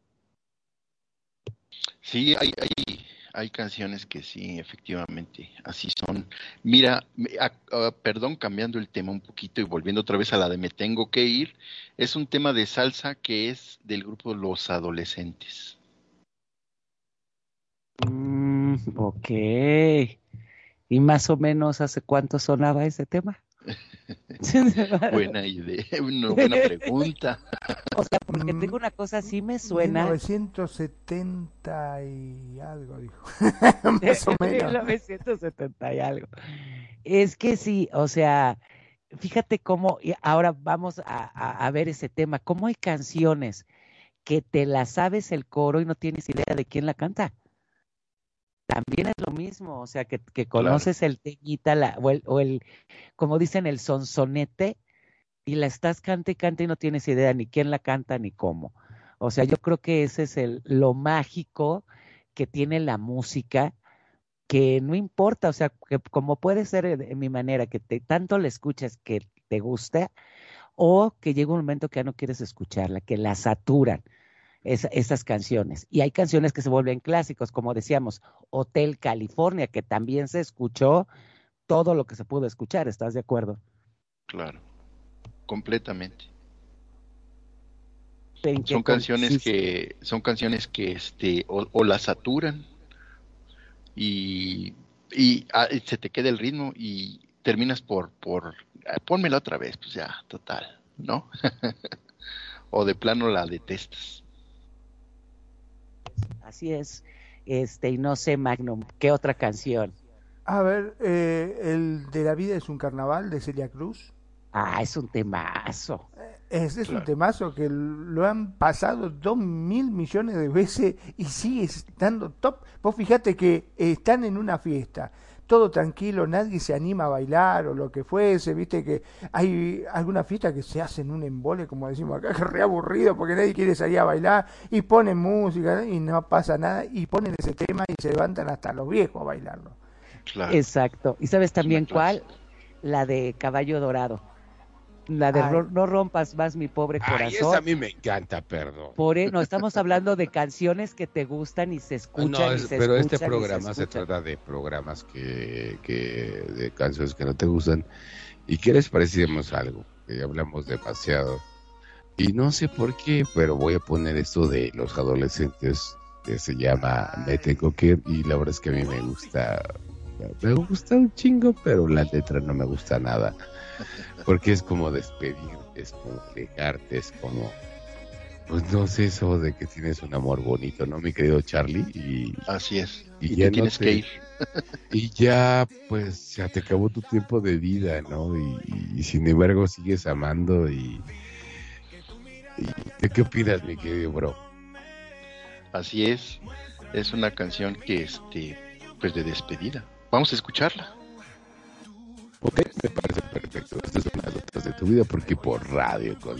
Sí, hay, hay, hay canciones que sí, efectivamente, así son. Mira, ah, ah, perdón, cambiando el tema un poquito y volviendo otra vez a la de Me Tengo que ir, es un tema de salsa que es del grupo Los Adolescentes. Mm, ok. ¿Y más o menos hace cuánto sonaba ese tema? buena idea, una buena pregunta. O sea, porque tengo una cosa así me suena. 1970 y algo, dijo. Más o menos. 1970 y algo. Es que sí, o sea, fíjate cómo, y ahora vamos a, a- a ver ese tema, cómo hay canciones que te la sabes el coro y no tienes idea de quién la canta. También es lo mismo, o sea, que, que conoces el teñita la, o, el, o el, como dicen, el sonsonete, y la estás cante y cante y no tienes idea ni quién la canta ni cómo. O sea, yo creo que ese es el, lo mágico que tiene la música, que no importa, o sea, que como puede ser de de mi manera, que te, tanto la escuchas que te gusta, o que llega un momento que ya no quieres escucharla, que la saturan esa- esas canciones. Y hay canciones que se vuelven clásicos, como decíamos, Hotel California, que también se escuchó todo lo que se pudo escuchar, ¿estás de acuerdo? Claro, completamente. ¿En qué Son canciones que son canciones que este o, o la saturan y, y, ah, y se te queda el ritmo y terminas por por ah, pónmela otra vez, pues ya, total, ¿no? o de plano la detestas. Así es. Este, y no sé, Magnum, ¿qué otra canción? A ver, eh, el de la vida es un carnaval de Celia Cruz. Ah, es un temazo. Es, es un temazo que lo han pasado dos mil millones de veces y sigue estando top. Vos fijate que están en una fiesta, todo tranquilo, nadie se anima a bailar o lo que fuese, viste que hay alguna fiesta que se hace en un embole, como decimos acá, que es re aburrido porque nadie quiere salir a bailar y ponen música y no pasa nada y ponen ese tema y se levantan hasta los viejos a bailarlo. Exacto. ¿Y sabes también cuál? La de Caballo Dorado. La de Ay. Ro- No rompas más mi pobre Ay, corazón. esa a mí me encanta, perdón. Por e- no estamos hablando de canciones que te gustan y se escuchan No, y se pero este escuchan programa se, trata de programas que, que de canciones que no te gustan y que les parecemos algo, que ya hablamos demasiado. Y no sé por qué, pero voy a poner esto de los adolescentes que se llama Me tengo que ir y la verdad es que a mí me gusta me gusta un chingo, pero la letra no me gusta nada. Porque es como despedir, es como alejarte, es como pues no sé eso de que tienes un amor bonito, ¿no, mi querido Charlie? Y, Así es. Y, Y ya te no tienes te- que ir. Y ya, pues, ya te acabó tu tiempo de vida, ¿no? Y, y sin embargo sigues amando y... ¿qué, ¿Qué opinas, mi querido bro? Así es. Es una canción que este pues de despedida. Vamos a escucharla. Ok, me parece perfecto. Estas son las notas de tu vida porque por radio con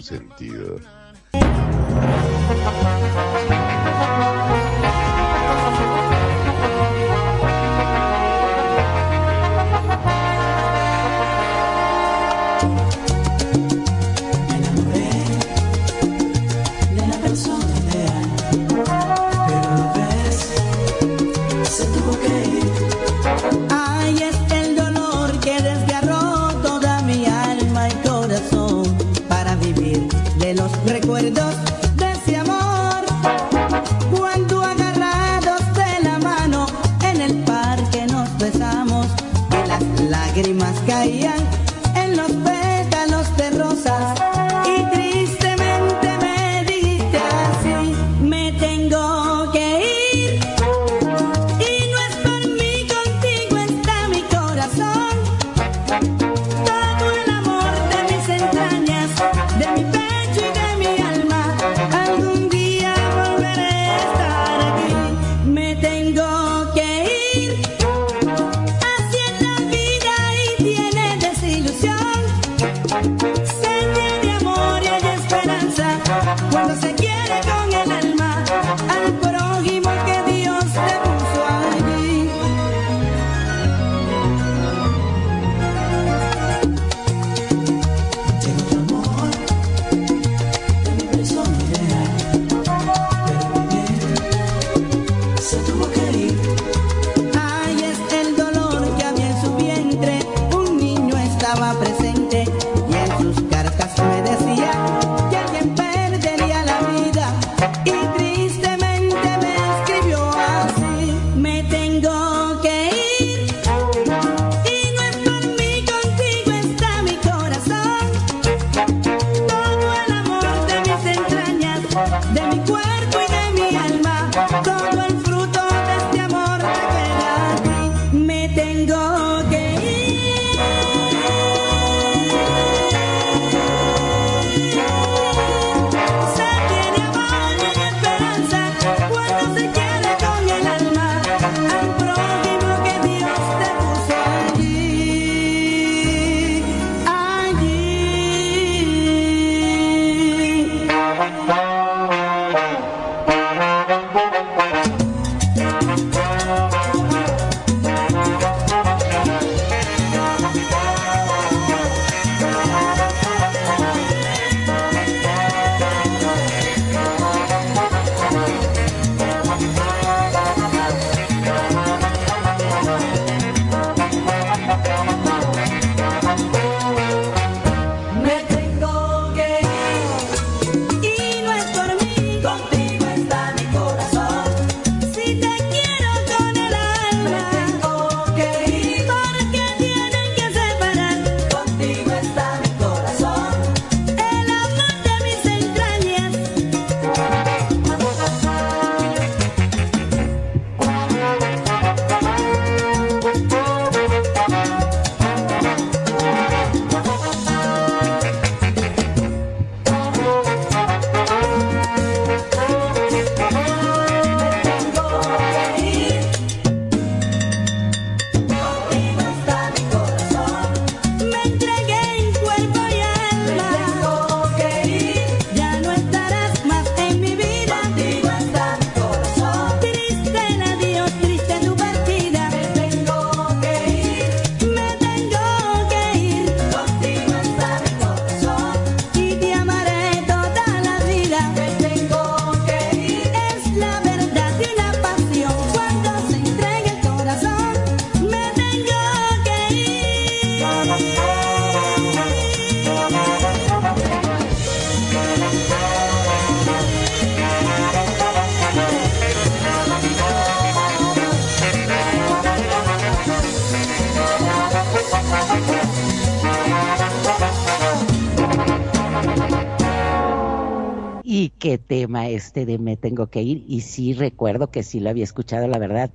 este de me tengo que ir. Y sí recuerdo que sí lo había escuchado, la verdad.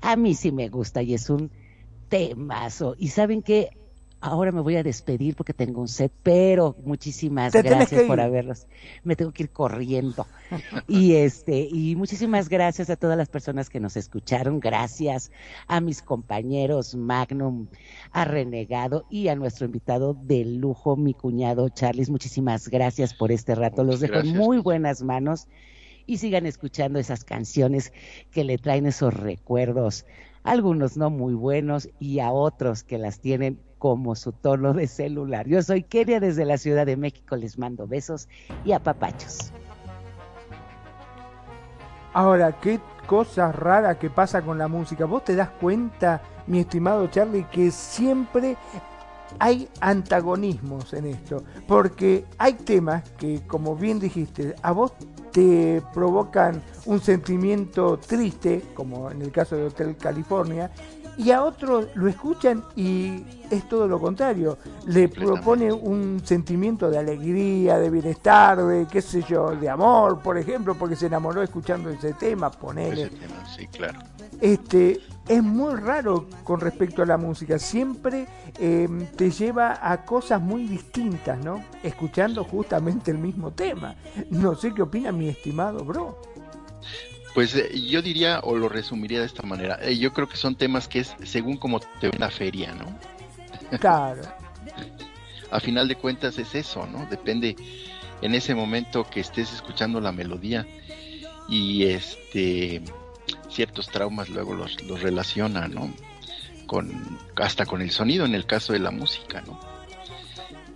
A mí sí me gusta y es un temazo. Y saben que ahora me voy a despedir porque tengo un set, pero muchísimas Te gracias por haberlos. Me tengo que ir corriendo. y este, y muchísimas gracias a todas las personas que nos escucharon. Gracias a mis compañeros Magnum, a Renegado y a nuestro invitado de lujo, mi cuñado Charles. Muchísimas gracias por este rato. Los dejo en muy buenas manos y sigan escuchando esas canciones que le traen esos recuerdos, algunos no muy buenos y a otros que las tienen como su tono de celular. Yo soy Kenia desde la Ciudad de México, les mando besos y apapachos. Ahora, qué cosa rara que pasa con la música. ¿Vos te das cuenta, mi estimado Charlie, que siempre hay antagonismos en esto? Porque hay temas que, como bien dijiste, a vos te provocan un sentimiento triste, como en el caso de Hotel California, y a otros lo escuchan y es todo lo contrario. Le propone un sentimiento de alegría, de bienestar, de qué sé yo, de amor, por ejemplo, porque se enamoró escuchando ese tema, ponele. Ese tema, sí, claro. Este, es muy raro con respecto a la música. Siempre eh, te lleva a cosas muy distintas, ¿no? Escuchando justamente el mismo tema. No sé qué opina mi estimado bro. Pues eh, yo diría, o lo resumiría de esta manera, eh, yo creo que son temas que es según como te ve la feria, ¿no? Claro. A final de cuentas es eso, ¿no? Depende en ese momento que estés escuchando la melodía y este ciertos traumas luego los, los relaciona, ¿no? Con, hasta con el sonido en el caso de la música, ¿no?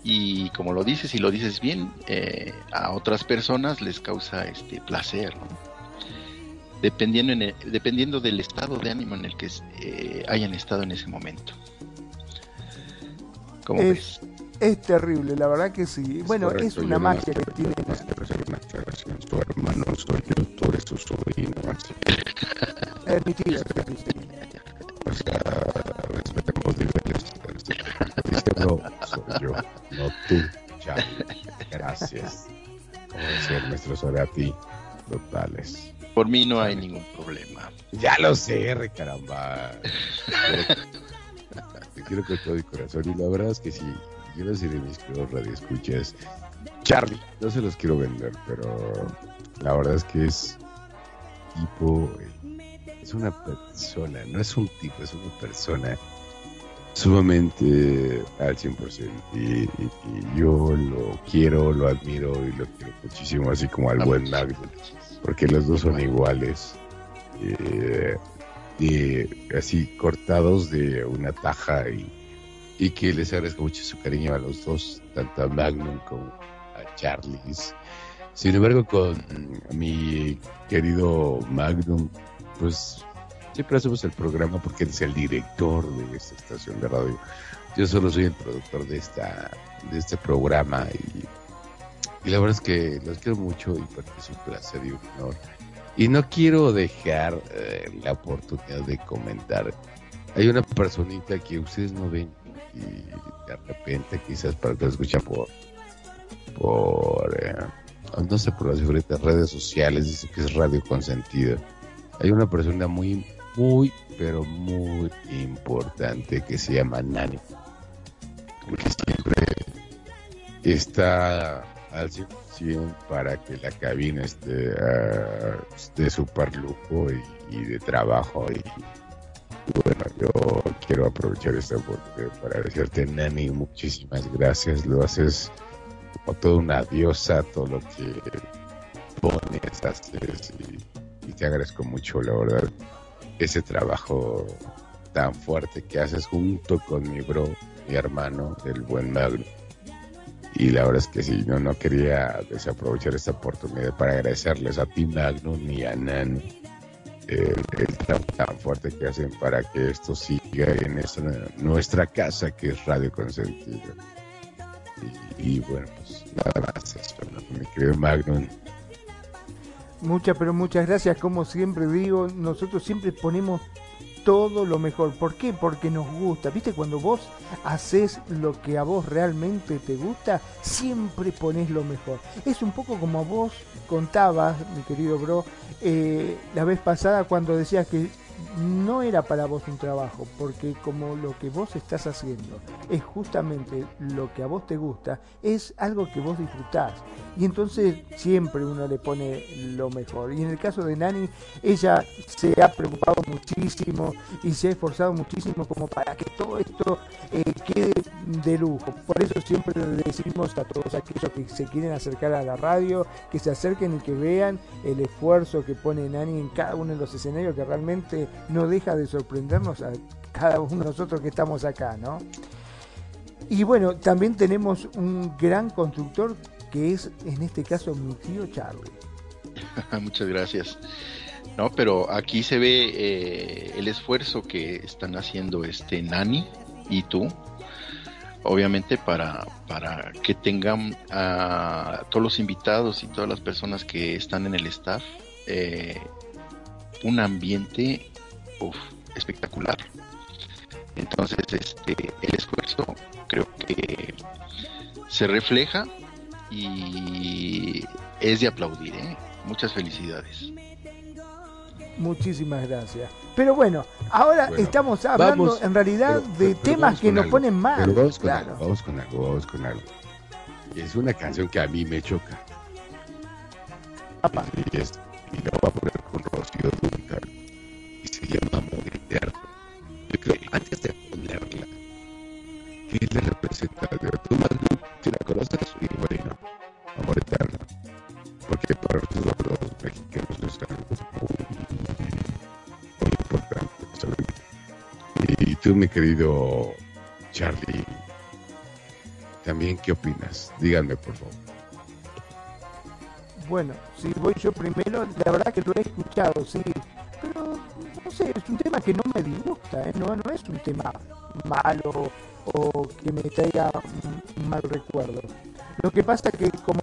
Y como lo dices y lo dices bien, eh, a otras personas les causa este placer, ¿no? Dependiendo, en el- dependiendo del estado de ánimo en el que eh, hayan estado en ese momento. ¿Cómo ves? Es, es terrible, la verdad que sí. Bueno, Correcto, es una magia que tiene. Su hermano soy yo, tú eres su sobrino, así Es mi sí. O sea, respetemos niveles. este, Dice bro, soy yo, no tú, Charlie. Gracias. Como decía el maestro los Orati totales. Por mí no hay ningún problema. Ya lo sé, re caramba. Te quiero con todo mi corazón. Y la verdad es que sí, yo no sé de mis queridos radioescuchas. Charlie, no se los quiero vender, pero la verdad es que es tipo, es una persona, no es un tipo, es una persona sumamente al 100%. Y, y, y yo lo quiero, lo admiro y lo quiero muchísimo, así como al buen Magnum, porque los dos son iguales. eh, así cortados de una taja y, y que les agradezco mucho su cariño a los dos, tanto a Magnum como a Charlies. Sin embargo, con mi querido Magnum, pues siempre hacemos el programa porque él es el director de esta estación de radio. Yo solo soy el productor de esta de este programa y, y la verdad es que los quiero mucho y para mí es un placer y un honor. Y no quiero dejar eh, la oportunidad de comentar. Hay una personita que ustedes no ven y de repente quizás para que lo escuchan por eh, no sé por las diferentes redes sociales dice que es radio consentida. Hay una persona muy muy pero muy importante que se llama Nani que siempre está al 100% para que la cabina esté ah, de super lujo y, y de trabajo y bueno yo quiero aprovechar esta oportunidad para decirte Nani muchísimas gracias. Lo haces como toda una diosa todo lo que pones haces y, y te agradezco mucho la verdad ese trabajo tan fuerte que haces junto con mi bro mi hermano el buen Magno y la verdad es que sí, no, no quería desaprovechar esta oportunidad para agradecerles a ti, Magnum, y a Nan el, trabajo tan fuerte que hacen para que esto siga en esta, nuestra casa, que es Radio Consentido. Y, y bueno, pues nada más, eso, ¿no? mi querido Magnum. Muchas, pero muchas gracias. Como siempre digo, nosotros siempre ponemos todo lo mejor. ¿Por qué? Porque nos gusta. ¿Viste? Cuando vos haces lo que a vos realmente te gusta, siempre pones lo mejor. Es un poco como vos contabas, mi querido bro, eh, la vez pasada cuando decías que no era para vos un trabajo, porque como lo que vos estás haciendo es justamente lo que a vos te gusta, es algo que vos disfrutás. Y entonces siempre uno le pone lo mejor. Y en el caso de Nani, ella se ha preocupado muchísimo y se ha esforzado muchísimo como para que todo esto eh, quede de lujo. Por eso siempre le decimos a todos aquellos que se quieren acercar a la radio, que se acerquen y que vean el esfuerzo que pone Nani en cada uno de los escenarios, que realmente no deja de sorprendernos a cada uno de nosotros que estamos acá, ¿no? Y bueno, también tenemos un gran constructor que es en este caso mi tío Charlie. Muchas gracias. No, pero aquí se ve eh, el esfuerzo que están haciendo este Nani y tú, obviamente para, para que tengan a todos los invitados y todas las personas que están en el staff eh, un ambiente uf, espectacular. Entonces, este, el esfuerzo creo que se refleja y es de aplaudir. ¿eh? Muchas felicidades. Muchísimas gracias. Pero bueno, ahora Bueno, estamos hablando vamos, en realidad pero- de pero temas que nos algo, ponen mal. Pero vamos con claro. algo, vamos con algo, vamos con algo. Y es una canción que a mí me choca. Y, es, y la voy a querido Charlie, también, ¿qué opinas? Díganme, por favor. Bueno, si voy yo primero, la verdad que lo he escuchado, sí. Pero, no sé, es un tema que no me disgusta, ¿eh? no, no es un tema malo o que me traiga un mal recuerdo. Lo que pasa que, como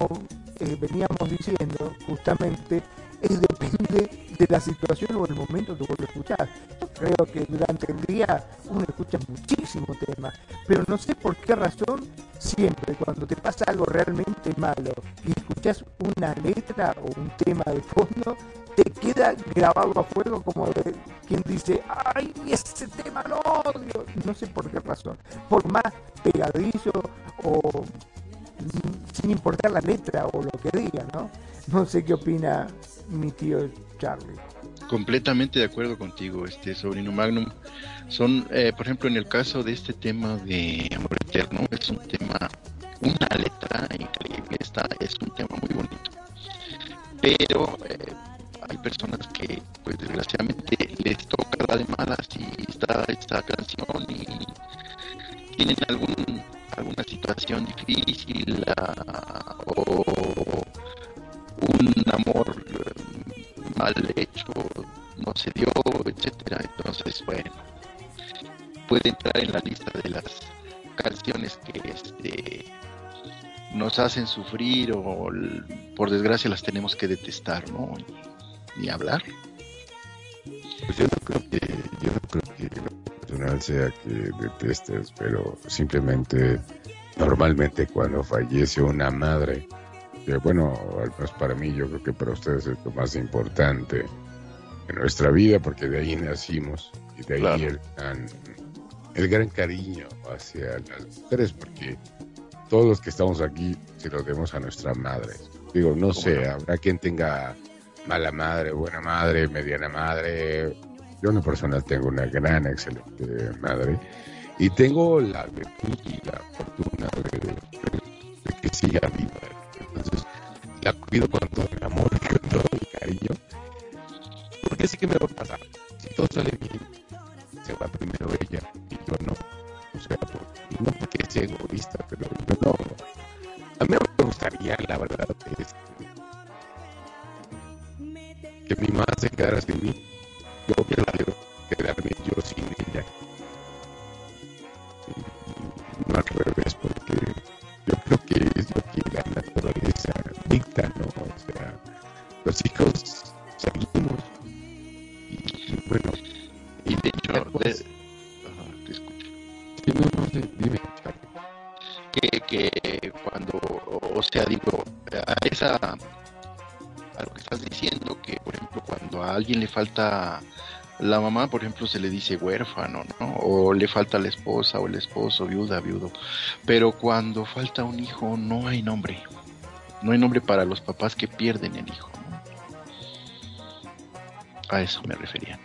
eh, veníamos diciendo, justamente, es depende de la situación o el momento que vos lo escuchás. Yo creo que durante el día uno escucha muchísimo tema, pero no sé por qué razón siempre cuando te pasa algo realmente malo y escuchas una letra o un tema de fondo, te queda grabado a fuego como de quien dice, ay, ese tema lo odio. No sé por qué razón. Por más pegadizo o sin importar la letra o lo que diga. No sé qué opina mi tío Charlie. Completamente de acuerdo contigo, este sobrino Magnum. Son, eh, por ejemplo, en el caso de este tema de Amor Eterno, es un tema, una letra increíble, está, es un tema muy bonito. Pero eh, hay personas que, pues desgraciadamente, les toca la de malas y está esta canción y tienen algún alguna situación difícil ah, o un amor eh, mal hecho no se dio, etcétera. Entonces, bueno, puede entrar en la lista de las canciones que este nos hacen sufrir o por desgracia las tenemos que detestar, ¿no? Ni hablar. Pues yo no creo que, yo no creo que lo personal sea que detestes, pero simplemente normalmente cuando fallece una madre, que bueno, al menos para mí, yo creo que para ustedes es lo más importante en nuestra vida, porque de ahí nacimos y de ahí el, gran, el gran cariño hacia las mujeres, porque todos los que estamos aquí se lo demos a nuestra madre. Digo, no sé, habrá quien tenga mala madre, buena madre, mediana madre. Yo en lo personal tengo una gran, excelente madre y tengo la virtud y la fortuna de, de, que siga viva. Entonces, la cuido con todo el amor, con todo el cariño, porque sé que me va a pasar. Si todo sale bien, se va primero ella y yo no. O sea, por, no porque sea egoísta, pero yo no. A mí me gustaría, la verdad, que mi madre se quedara sin mí. Yo quiero quedarme yo sin ella no al revés, porque creo que es lo que la naturaleza dicta, ¿no? O sea, los hijos salimos y bueno, y de hecho, de... te escucho. Sí, no, no dime, que, que cuando, o sea, digo, a esa, a lo que estás diciendo, que por ejemplo, cuando a alguien le falta la mamá, por ejemplo, se le dice huérfano, ¿no? O le falta la esposa o el esposo, viuda, viudo. Pero cuando falta un hijo, no hay nombre. No hay nombre para los papás que pierden el hijo. ¿no? A eso me refería.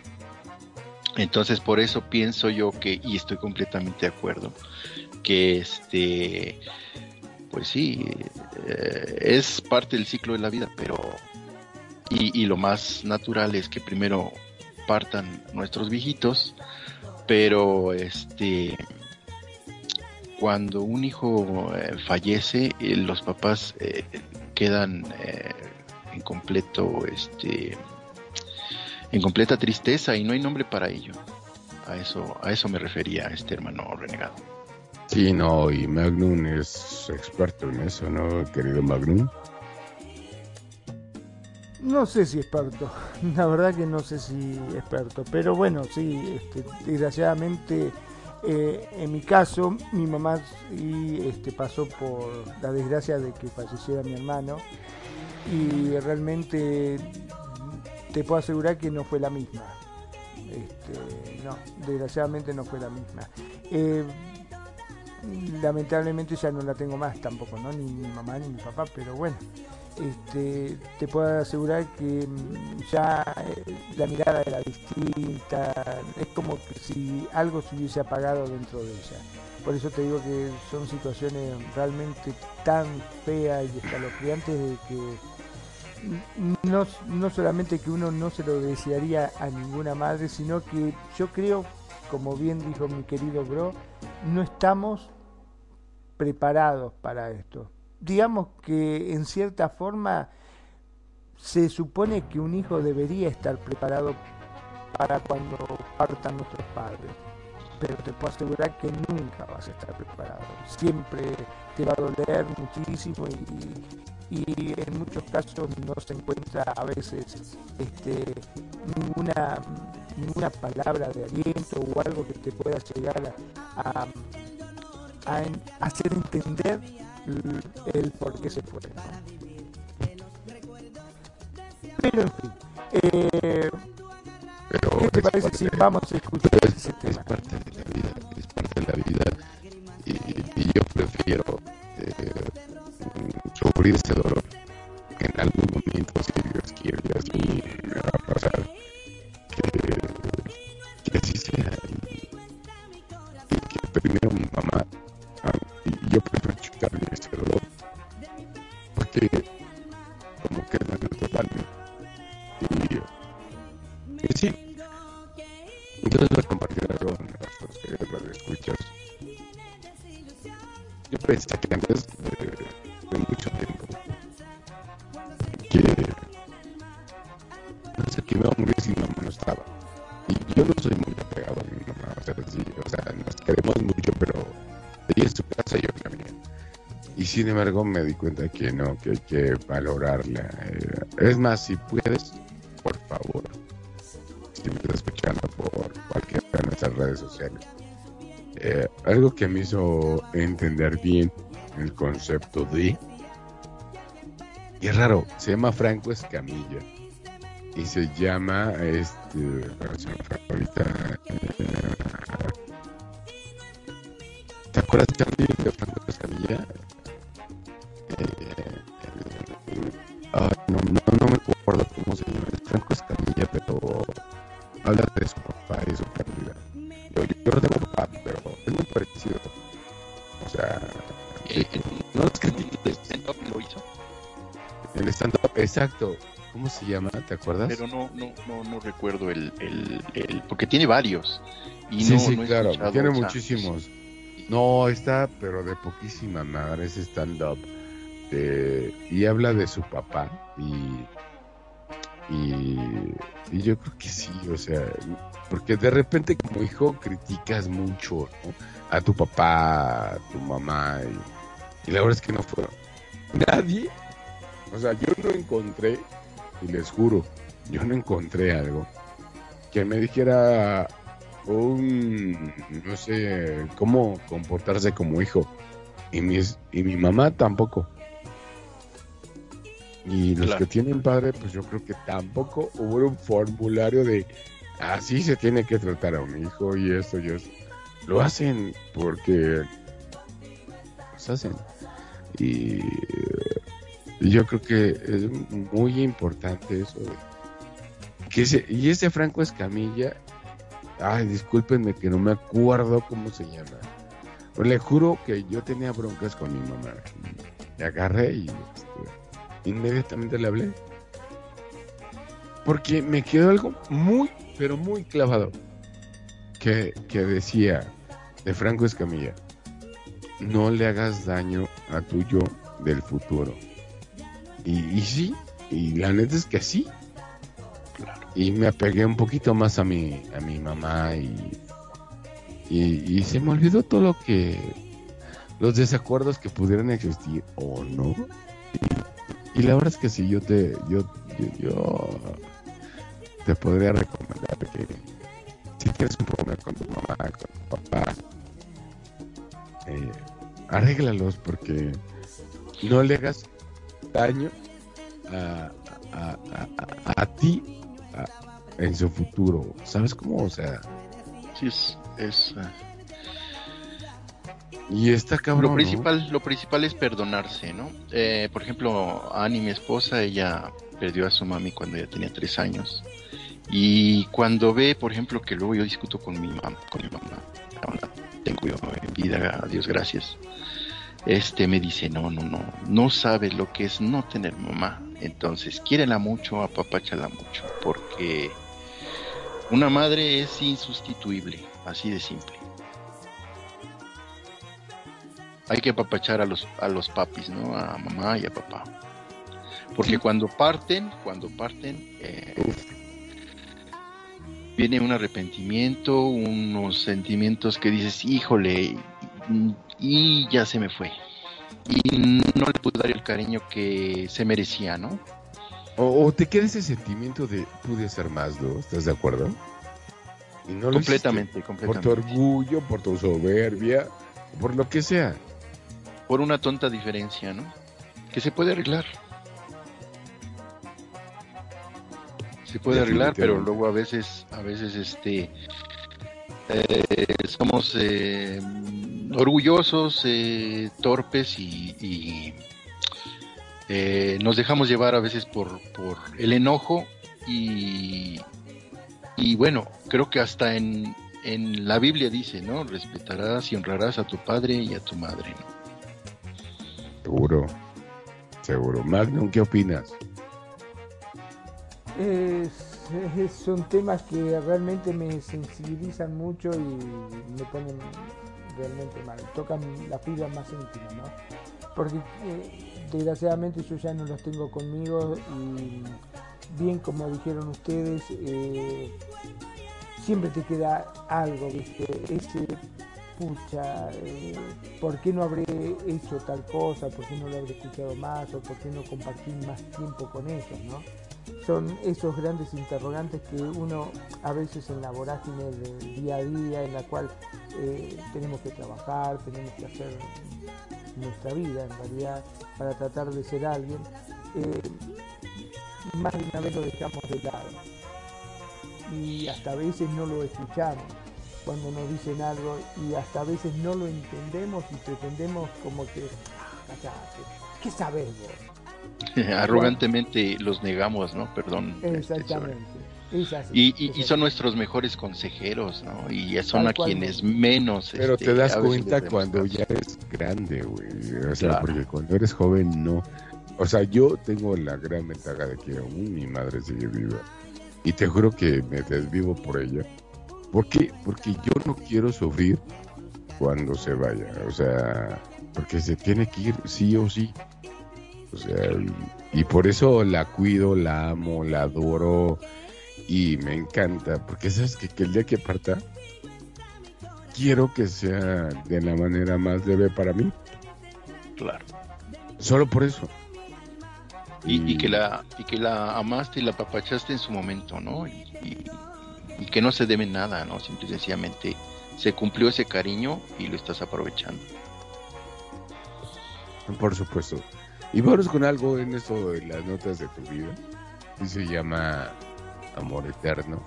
Entonces, por eso pienso yo que, y estoy completamente de acuerdo, que este, pues sí, eh, es parte del ciclo de la vida, pero, y, y lo más natural es que primero partan nuestros viejitos, pero este cuando un hijo eh, fallece, eh, los papás eh, quedan eh, en completo este en completa tristeza y no hay nombre para ello. A eso a eso me refería este hermano renegado. Sí, no, y Magnum es experto en eso, ¿no, querido Magnum? No sé si experto, la verdad que no sé si experto, pero bueno, sí, este, desgraciadamente eh, en mi caso mi mamá y, este, pasó por la desgracia de que falleciera mi hermano y realmente te puedo asegurar que no fue la misma. Este, no, desgraciadamente no fue la misma. Eh, lamentablemente ya no la tengo más tampoco, ¿no? Ni mi mamá ni mi papá, pero bueno este, te puedo asegurar que mm, ya eh, la mirada era distinta, es como que si algo se hubiese apagado dentro de ella. Por eso te digo que son situaciones realmente tan feas y escalofriantes de que no, no solamente que uno no se lo desearía a ninguna madre, sino que yo creo, como bien dijo mi querido bro, no estamos preparados para esto digamos que en cierta forma se supone que un hijo debería estar preparado para cuando partan nuestros padres, pero te puedo asegurar que nunca vas a estar preparado. Siempre te va a doler muchísimo y, y en muchos casos no se encuentra a veces este, ninguna ninguna palabra de aliento o algo que te pueda llegar a, a, hacer entender el, por qué se fue. Pero en fin, eh, Pero ¿qué te parece si de- vamos a escuchar es, ese es tema? parte de la vida, es parte de la vida. Y, y yo prefiero eh, sufrir ese dolor en algún momento, si Dios quiere, así me va a pasar, que, que así sea. Y, y que primero mi mamá, ah, y yo prefiero dolor, porque como que es más natural. ¿no? Y, y sí, yo les voy a compartir algo a queridos escuchas. Yo pensé que antes de, de mucho tiempo que no sé que iba a morir si mi mamá no estaba. Y yo no soy muy apegado a mi mamá, o sea, sí, o sea, nos queremos mucho, pero ella es su casa y yo la mía. Y sin embargo me di cuenta que no, que hay que valorarla. eh, es más, si puedes, por favor, si me estás escuchando por cualquiera de nuestras redes sociales. Eh, algo que me hizo entender bien el concepto de... Y es raro, se llama Franco Escamilla. Y se llama, este... ahorita, eh, ¿Te acuerdas, Charlie, exacto. ¿Cómo se llama? ¿Te acuerdas? pero no, no, no, no recuerdo el, el, el- porque tiene varios. Y sí, no, sí, no claro. Tiene muchísimos. No, está, pero de poquísima madre ese stand-up. de- y habla de su papá. Y, y, y yo creo que sí, o sea, porque de repente como hijo criticas mucho ¿no? a tu papá, a tu mamá. Y, y la verdad es que no fueron. Nadie, o sea, yo no encontré, y les juro, yo no encontré algo que me dijera un, no sé, cómo comportarse como hijo. Y, mis, y mi mamá tampoco. Y los Claro. que tienen padre, pues yo creo que tampoco hubo un formulario de así se tiene que tratar a un hijo y esto y eso. Lo hacen porque los hacen. Y, y yo creo que es muy importante eso. que ese- y ese Franco Escamilla, ay, discúlpenme que no me acuerdo cómo se llama. Pero le juro que yo tenía broncas con mi mamá. Me agarré y este, inmediatamente le hablé. Porque me quedó algo muy, pero muy clavado. Que, que decía de Franco Escamilla, no le hagas daño a tu yo del futuro. Y, y sí, y la neta es que sí. Y me apegué un poquito más a mi, a mi mamá y, y, y se me olvidó todo lo que, los desacuerdos que pudieran existir o no. Y, la verdad es que sí, yo te, yo, yo, yo te podría recomendar que si tienes un problema con tu mamá, con tu papá, eh, arréglalos porque no le hagas daño a, a, a, a- ti en su futuro. ¿Sabes cómo? O sea, Sí, es, es, eh, y está cabrón. lo ¿no? principal, lo principal es perdonarse, ¿no? Eh, por ejemplo, Annie, mi esposa, ella perdió a su mami cuando ella tenía tres años. Y cuando ve, por ejemplo, que luego yo discuto con mi mamá, con mi mamá, tengo yo en vida, a Dios gracias. Este me dice, no, no, no, no sabes lo que es no tener mamá. Entonces, quiérela mucho, apapáchala mucho, porque una madre es insustituible, así de simple. Hay que apapachar a los, a los papis, ¿no? A mamá y a papá. Porque cuando parten, cuando parten, eh, viene un arrepentimiento, unos sentimientos que dices, híjole, y, y ya se me fue. Y no le pude dar el cariño que se merecía, ¿no? O, o te queda ese sentimiento de pude hacer más, ¿no? ¿Estás de acuerdo? Y no lo Completamente, hiciste completamente. Por tu orgullo, por tu soberbia, por lo que sea. Por una tonta diferencia, ¿no? Que se puede arreglar. Se puede arreglar, pero luego a veces, a veces, este, eh, somos eh, orgullosos, eh, torpes y, y, eh, nos dejamos llevar a veces por, por el enojo y, y bueno, creo que hasta en, en la Biblia dice, ¿no? Respetarás y honrarás a tu padre y a tu madre, ¿no? Seguro. Seguro. Magnum, ¿qué opinas? Es- es- son temas que realmente me sensibilizan mucho y me ponen realmente mal. Tocan la fibra más íntima, ¿no? Porque eh, desgraciadamente yo ya no los tengo conmigo y bien como dijeron ustedes, eh, siempre te queda algo, ¿viste? Ese pucha, eh, ¿por qué no habré hecho tal cosa? ¿Por qué no lo habré escuchado más? ¿O por qué no compartí más tiempo con ellos, no? Son esos grandes interrogantes que uno a veces en la vorágine del día a día, en la cual eh, tenemos que trabajar, tenemos que hacer nuestra vida en realidad para tratar de ser alguien, eh, más de una vez lo dejamos de lado y hasta a veces no lo escuchamos cuando nos dicen algo y hasta a veces no lo entendemos y pretendemos como que, "Ah, ¿qué sabes vos? Arrogantemente los negamos, ¿no? Perdón. este, Exactamente. Es así, Y, y- es y así. son nuestros mejores consejeros, ¿no? Y son Tal a cual. quienes menos. Pero este, te das cuenta cuando caso. ya eres grande, güey. O sea, Claro. porque cuando eres joven no. O sea, yo tengo la gran ventaja de que aún mi madre sigue viva. Y te juro que me desvivo por ella. ¿Por qué? Porque yo no quiero sufrir cuando se vaya. O sea, porque se tiene que ir sí o sí. O sea, y, y por eso la cuido, la amo, la adoro y me encanta. Porque sabes que, que el día que parta, quiero que sea de la manera más leve para mí. Claro. Solo por eso. Y, y que la, y que la amaste y la apapachaste en su momento, ¿no? Y, y- y que no se debe nada, ¿no? Simple y sencillamente se cumplió ese cariño y lo estás aprovechando. Por supuesto. Y vamos con algo en esto de las notas de tu vida. Y se llama Amor Eterno.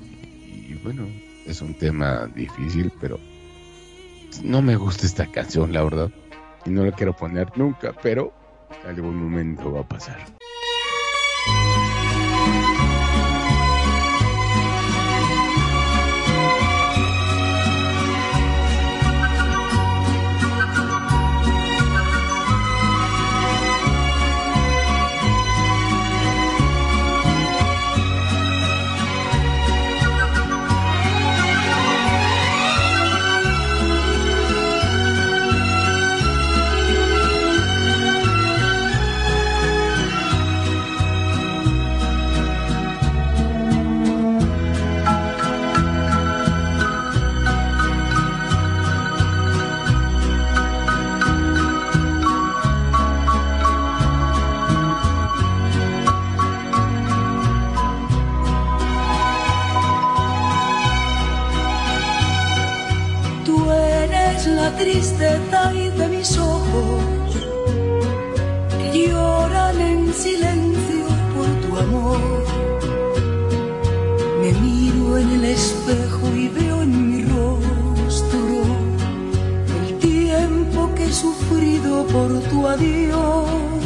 Y, y bueno, es un tema difícil, pero no me gusta esta canción, la verdad. Y no la quiero poner nunca, pero algún momento va a pasar. Tristeza de mis ojos que lloran en silencio por tu amor. Me miro en el espejo y veo en mi rostro el tiempo que he sufrido por tu adiós.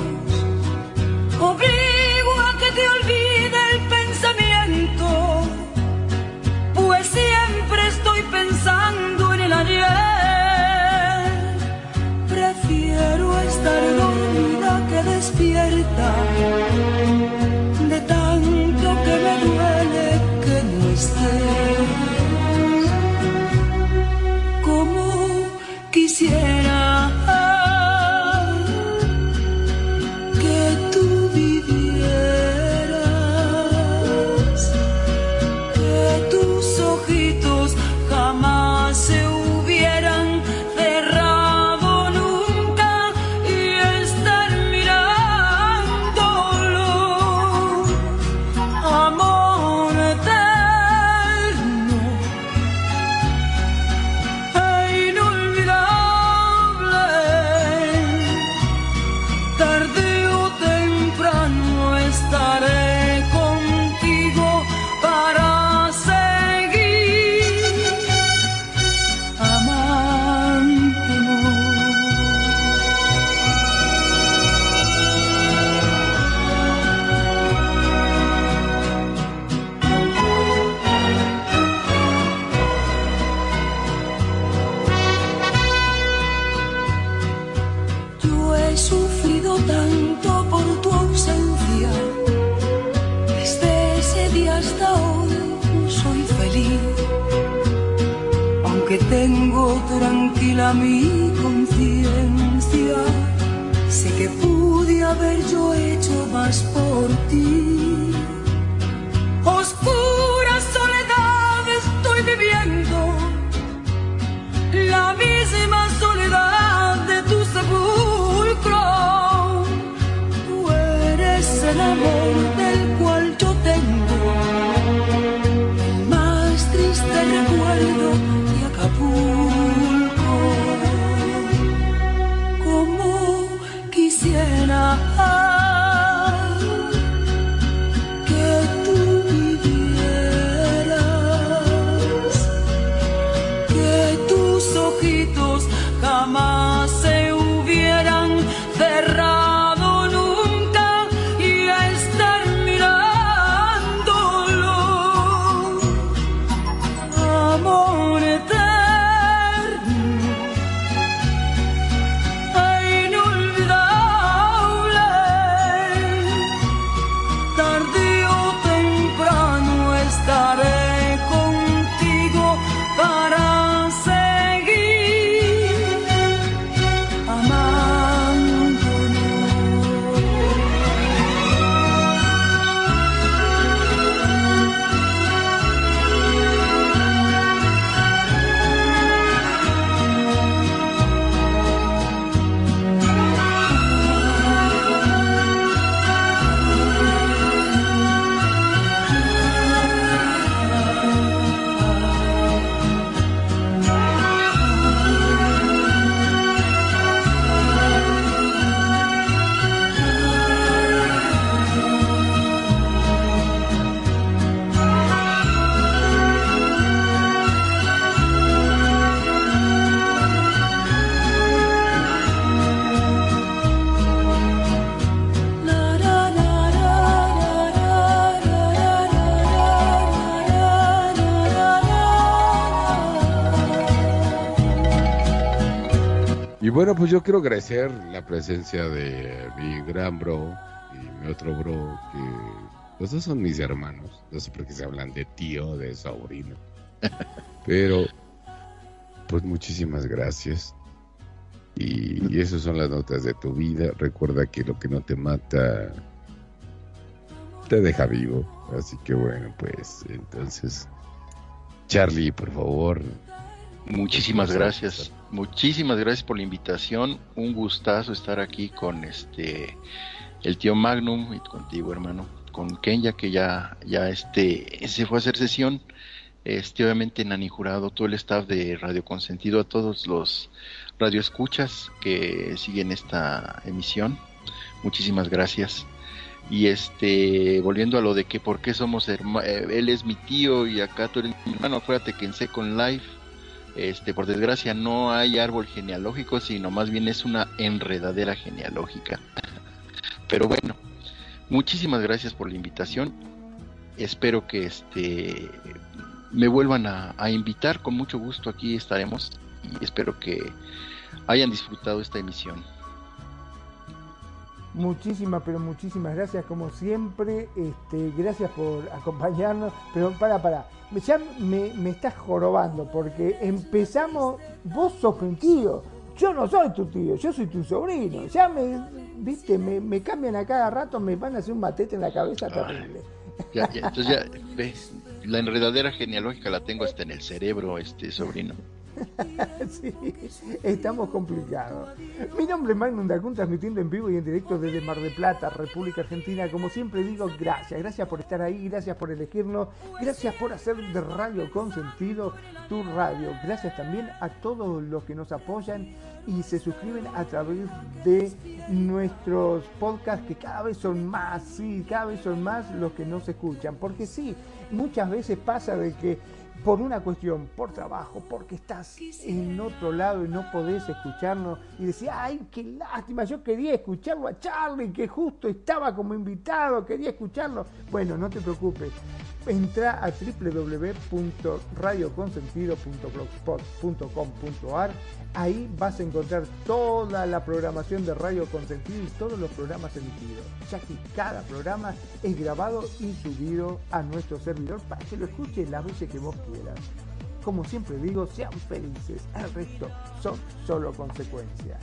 Bueno, pues yo quiero agradecer la presencia de mi gran bro y mi otro bro, que los dos son mis hermanos. No sé por qué se hablan de tío, de sobrino. Pero, pues muchísimas gracias. Y, y esas son las notas de tu vida. Recuerda que lo que no te mata te deja vivo. Así que bueno, pues entonces, Charlie, por favor. Muchísimas gracias. Muchísimas gracias por la invitación. Un gustazo estar aquí con este el tío Magnum y contigo, hermano. Con Kenya que ya ya este se fue a hacer sesión. Este obviamente Nani Jurado, todo el staff de Radio Consentido, a todos los radioescuchas que siguen esta emisión. Muchísimas gracias. Y este, volviendo a lo de que por qué somos hermanos, él es mi tío y acá tú eres mi hermano, acuérdate que en Second Life este, por desgracia no hay árbol genealógico, sino más bien es una enredadera genealógica. Pero bueno, muchísimas gracias por la invitación. Espero que este me vuelvan a, a invitar, con mucho gusto aquí estaremos y espero que hayan disfrutado esta emisión. Muchísimas, pero muchísimas gracias, como siempre. Este, gracias por acompañarnos. Pero para, para. Ya me, me estás jorobando porque empezamos. Vos sos mi tío. Yo no soy tu tío, yo soy tu sobrino. Ya me, viste, me, me cambian a cada rato, me van a hacer un matete en la cabeza terrible. Ya, ya, entonces ya ves, la enredadera genealógica la tengo hasta en el cerebro, este sobrino. sí, estamos complicados. Mi nombre es Magnum Dacun, transmitiendo en vivo y en directo desde Mar de Plata, República Argentina. Como siempre digo, gracias, gracias por estar ahí, gracias por elegirnos, gracias por hacer de Radio Consentido tu radio. Gracias también a todos los que nos apoyan y se suscriben a través de nuestros podcasts que cada vez son más, sí, cada vez son más los que nos escuchan. Porque sí, muchas veces pasa de que por una cuestión, por trabajo, porque estás en otro lado y no podés escucharnos y decís, ay, qué lástima, yo quería escucharlo a Charlie, que justo estaba como invitado, quería escucharlo. Bueno, no te preocupes, entra a www.radioconsentido.blogspot.com.ar Ahí vas a encontrar toda la programación de Radio Consentido y todos los programas emitidos, ya que cada programa es grabado y subido a nuestro servidor para que lo escuches las veces que vos quieras. como siempre digo, sean felices. El resto son solo consecuencias.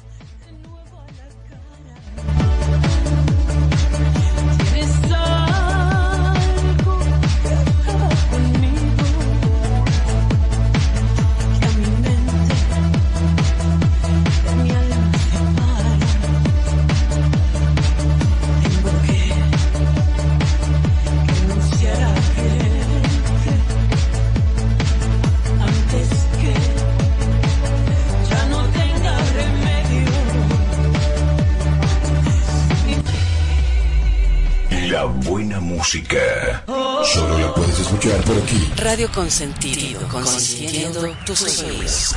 Música. Solo la puedes escuchar por aquí. Radio Consentido, consintiendo tus oídos.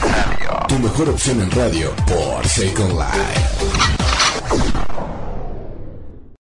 Tu mejor opción en radio por Second Life.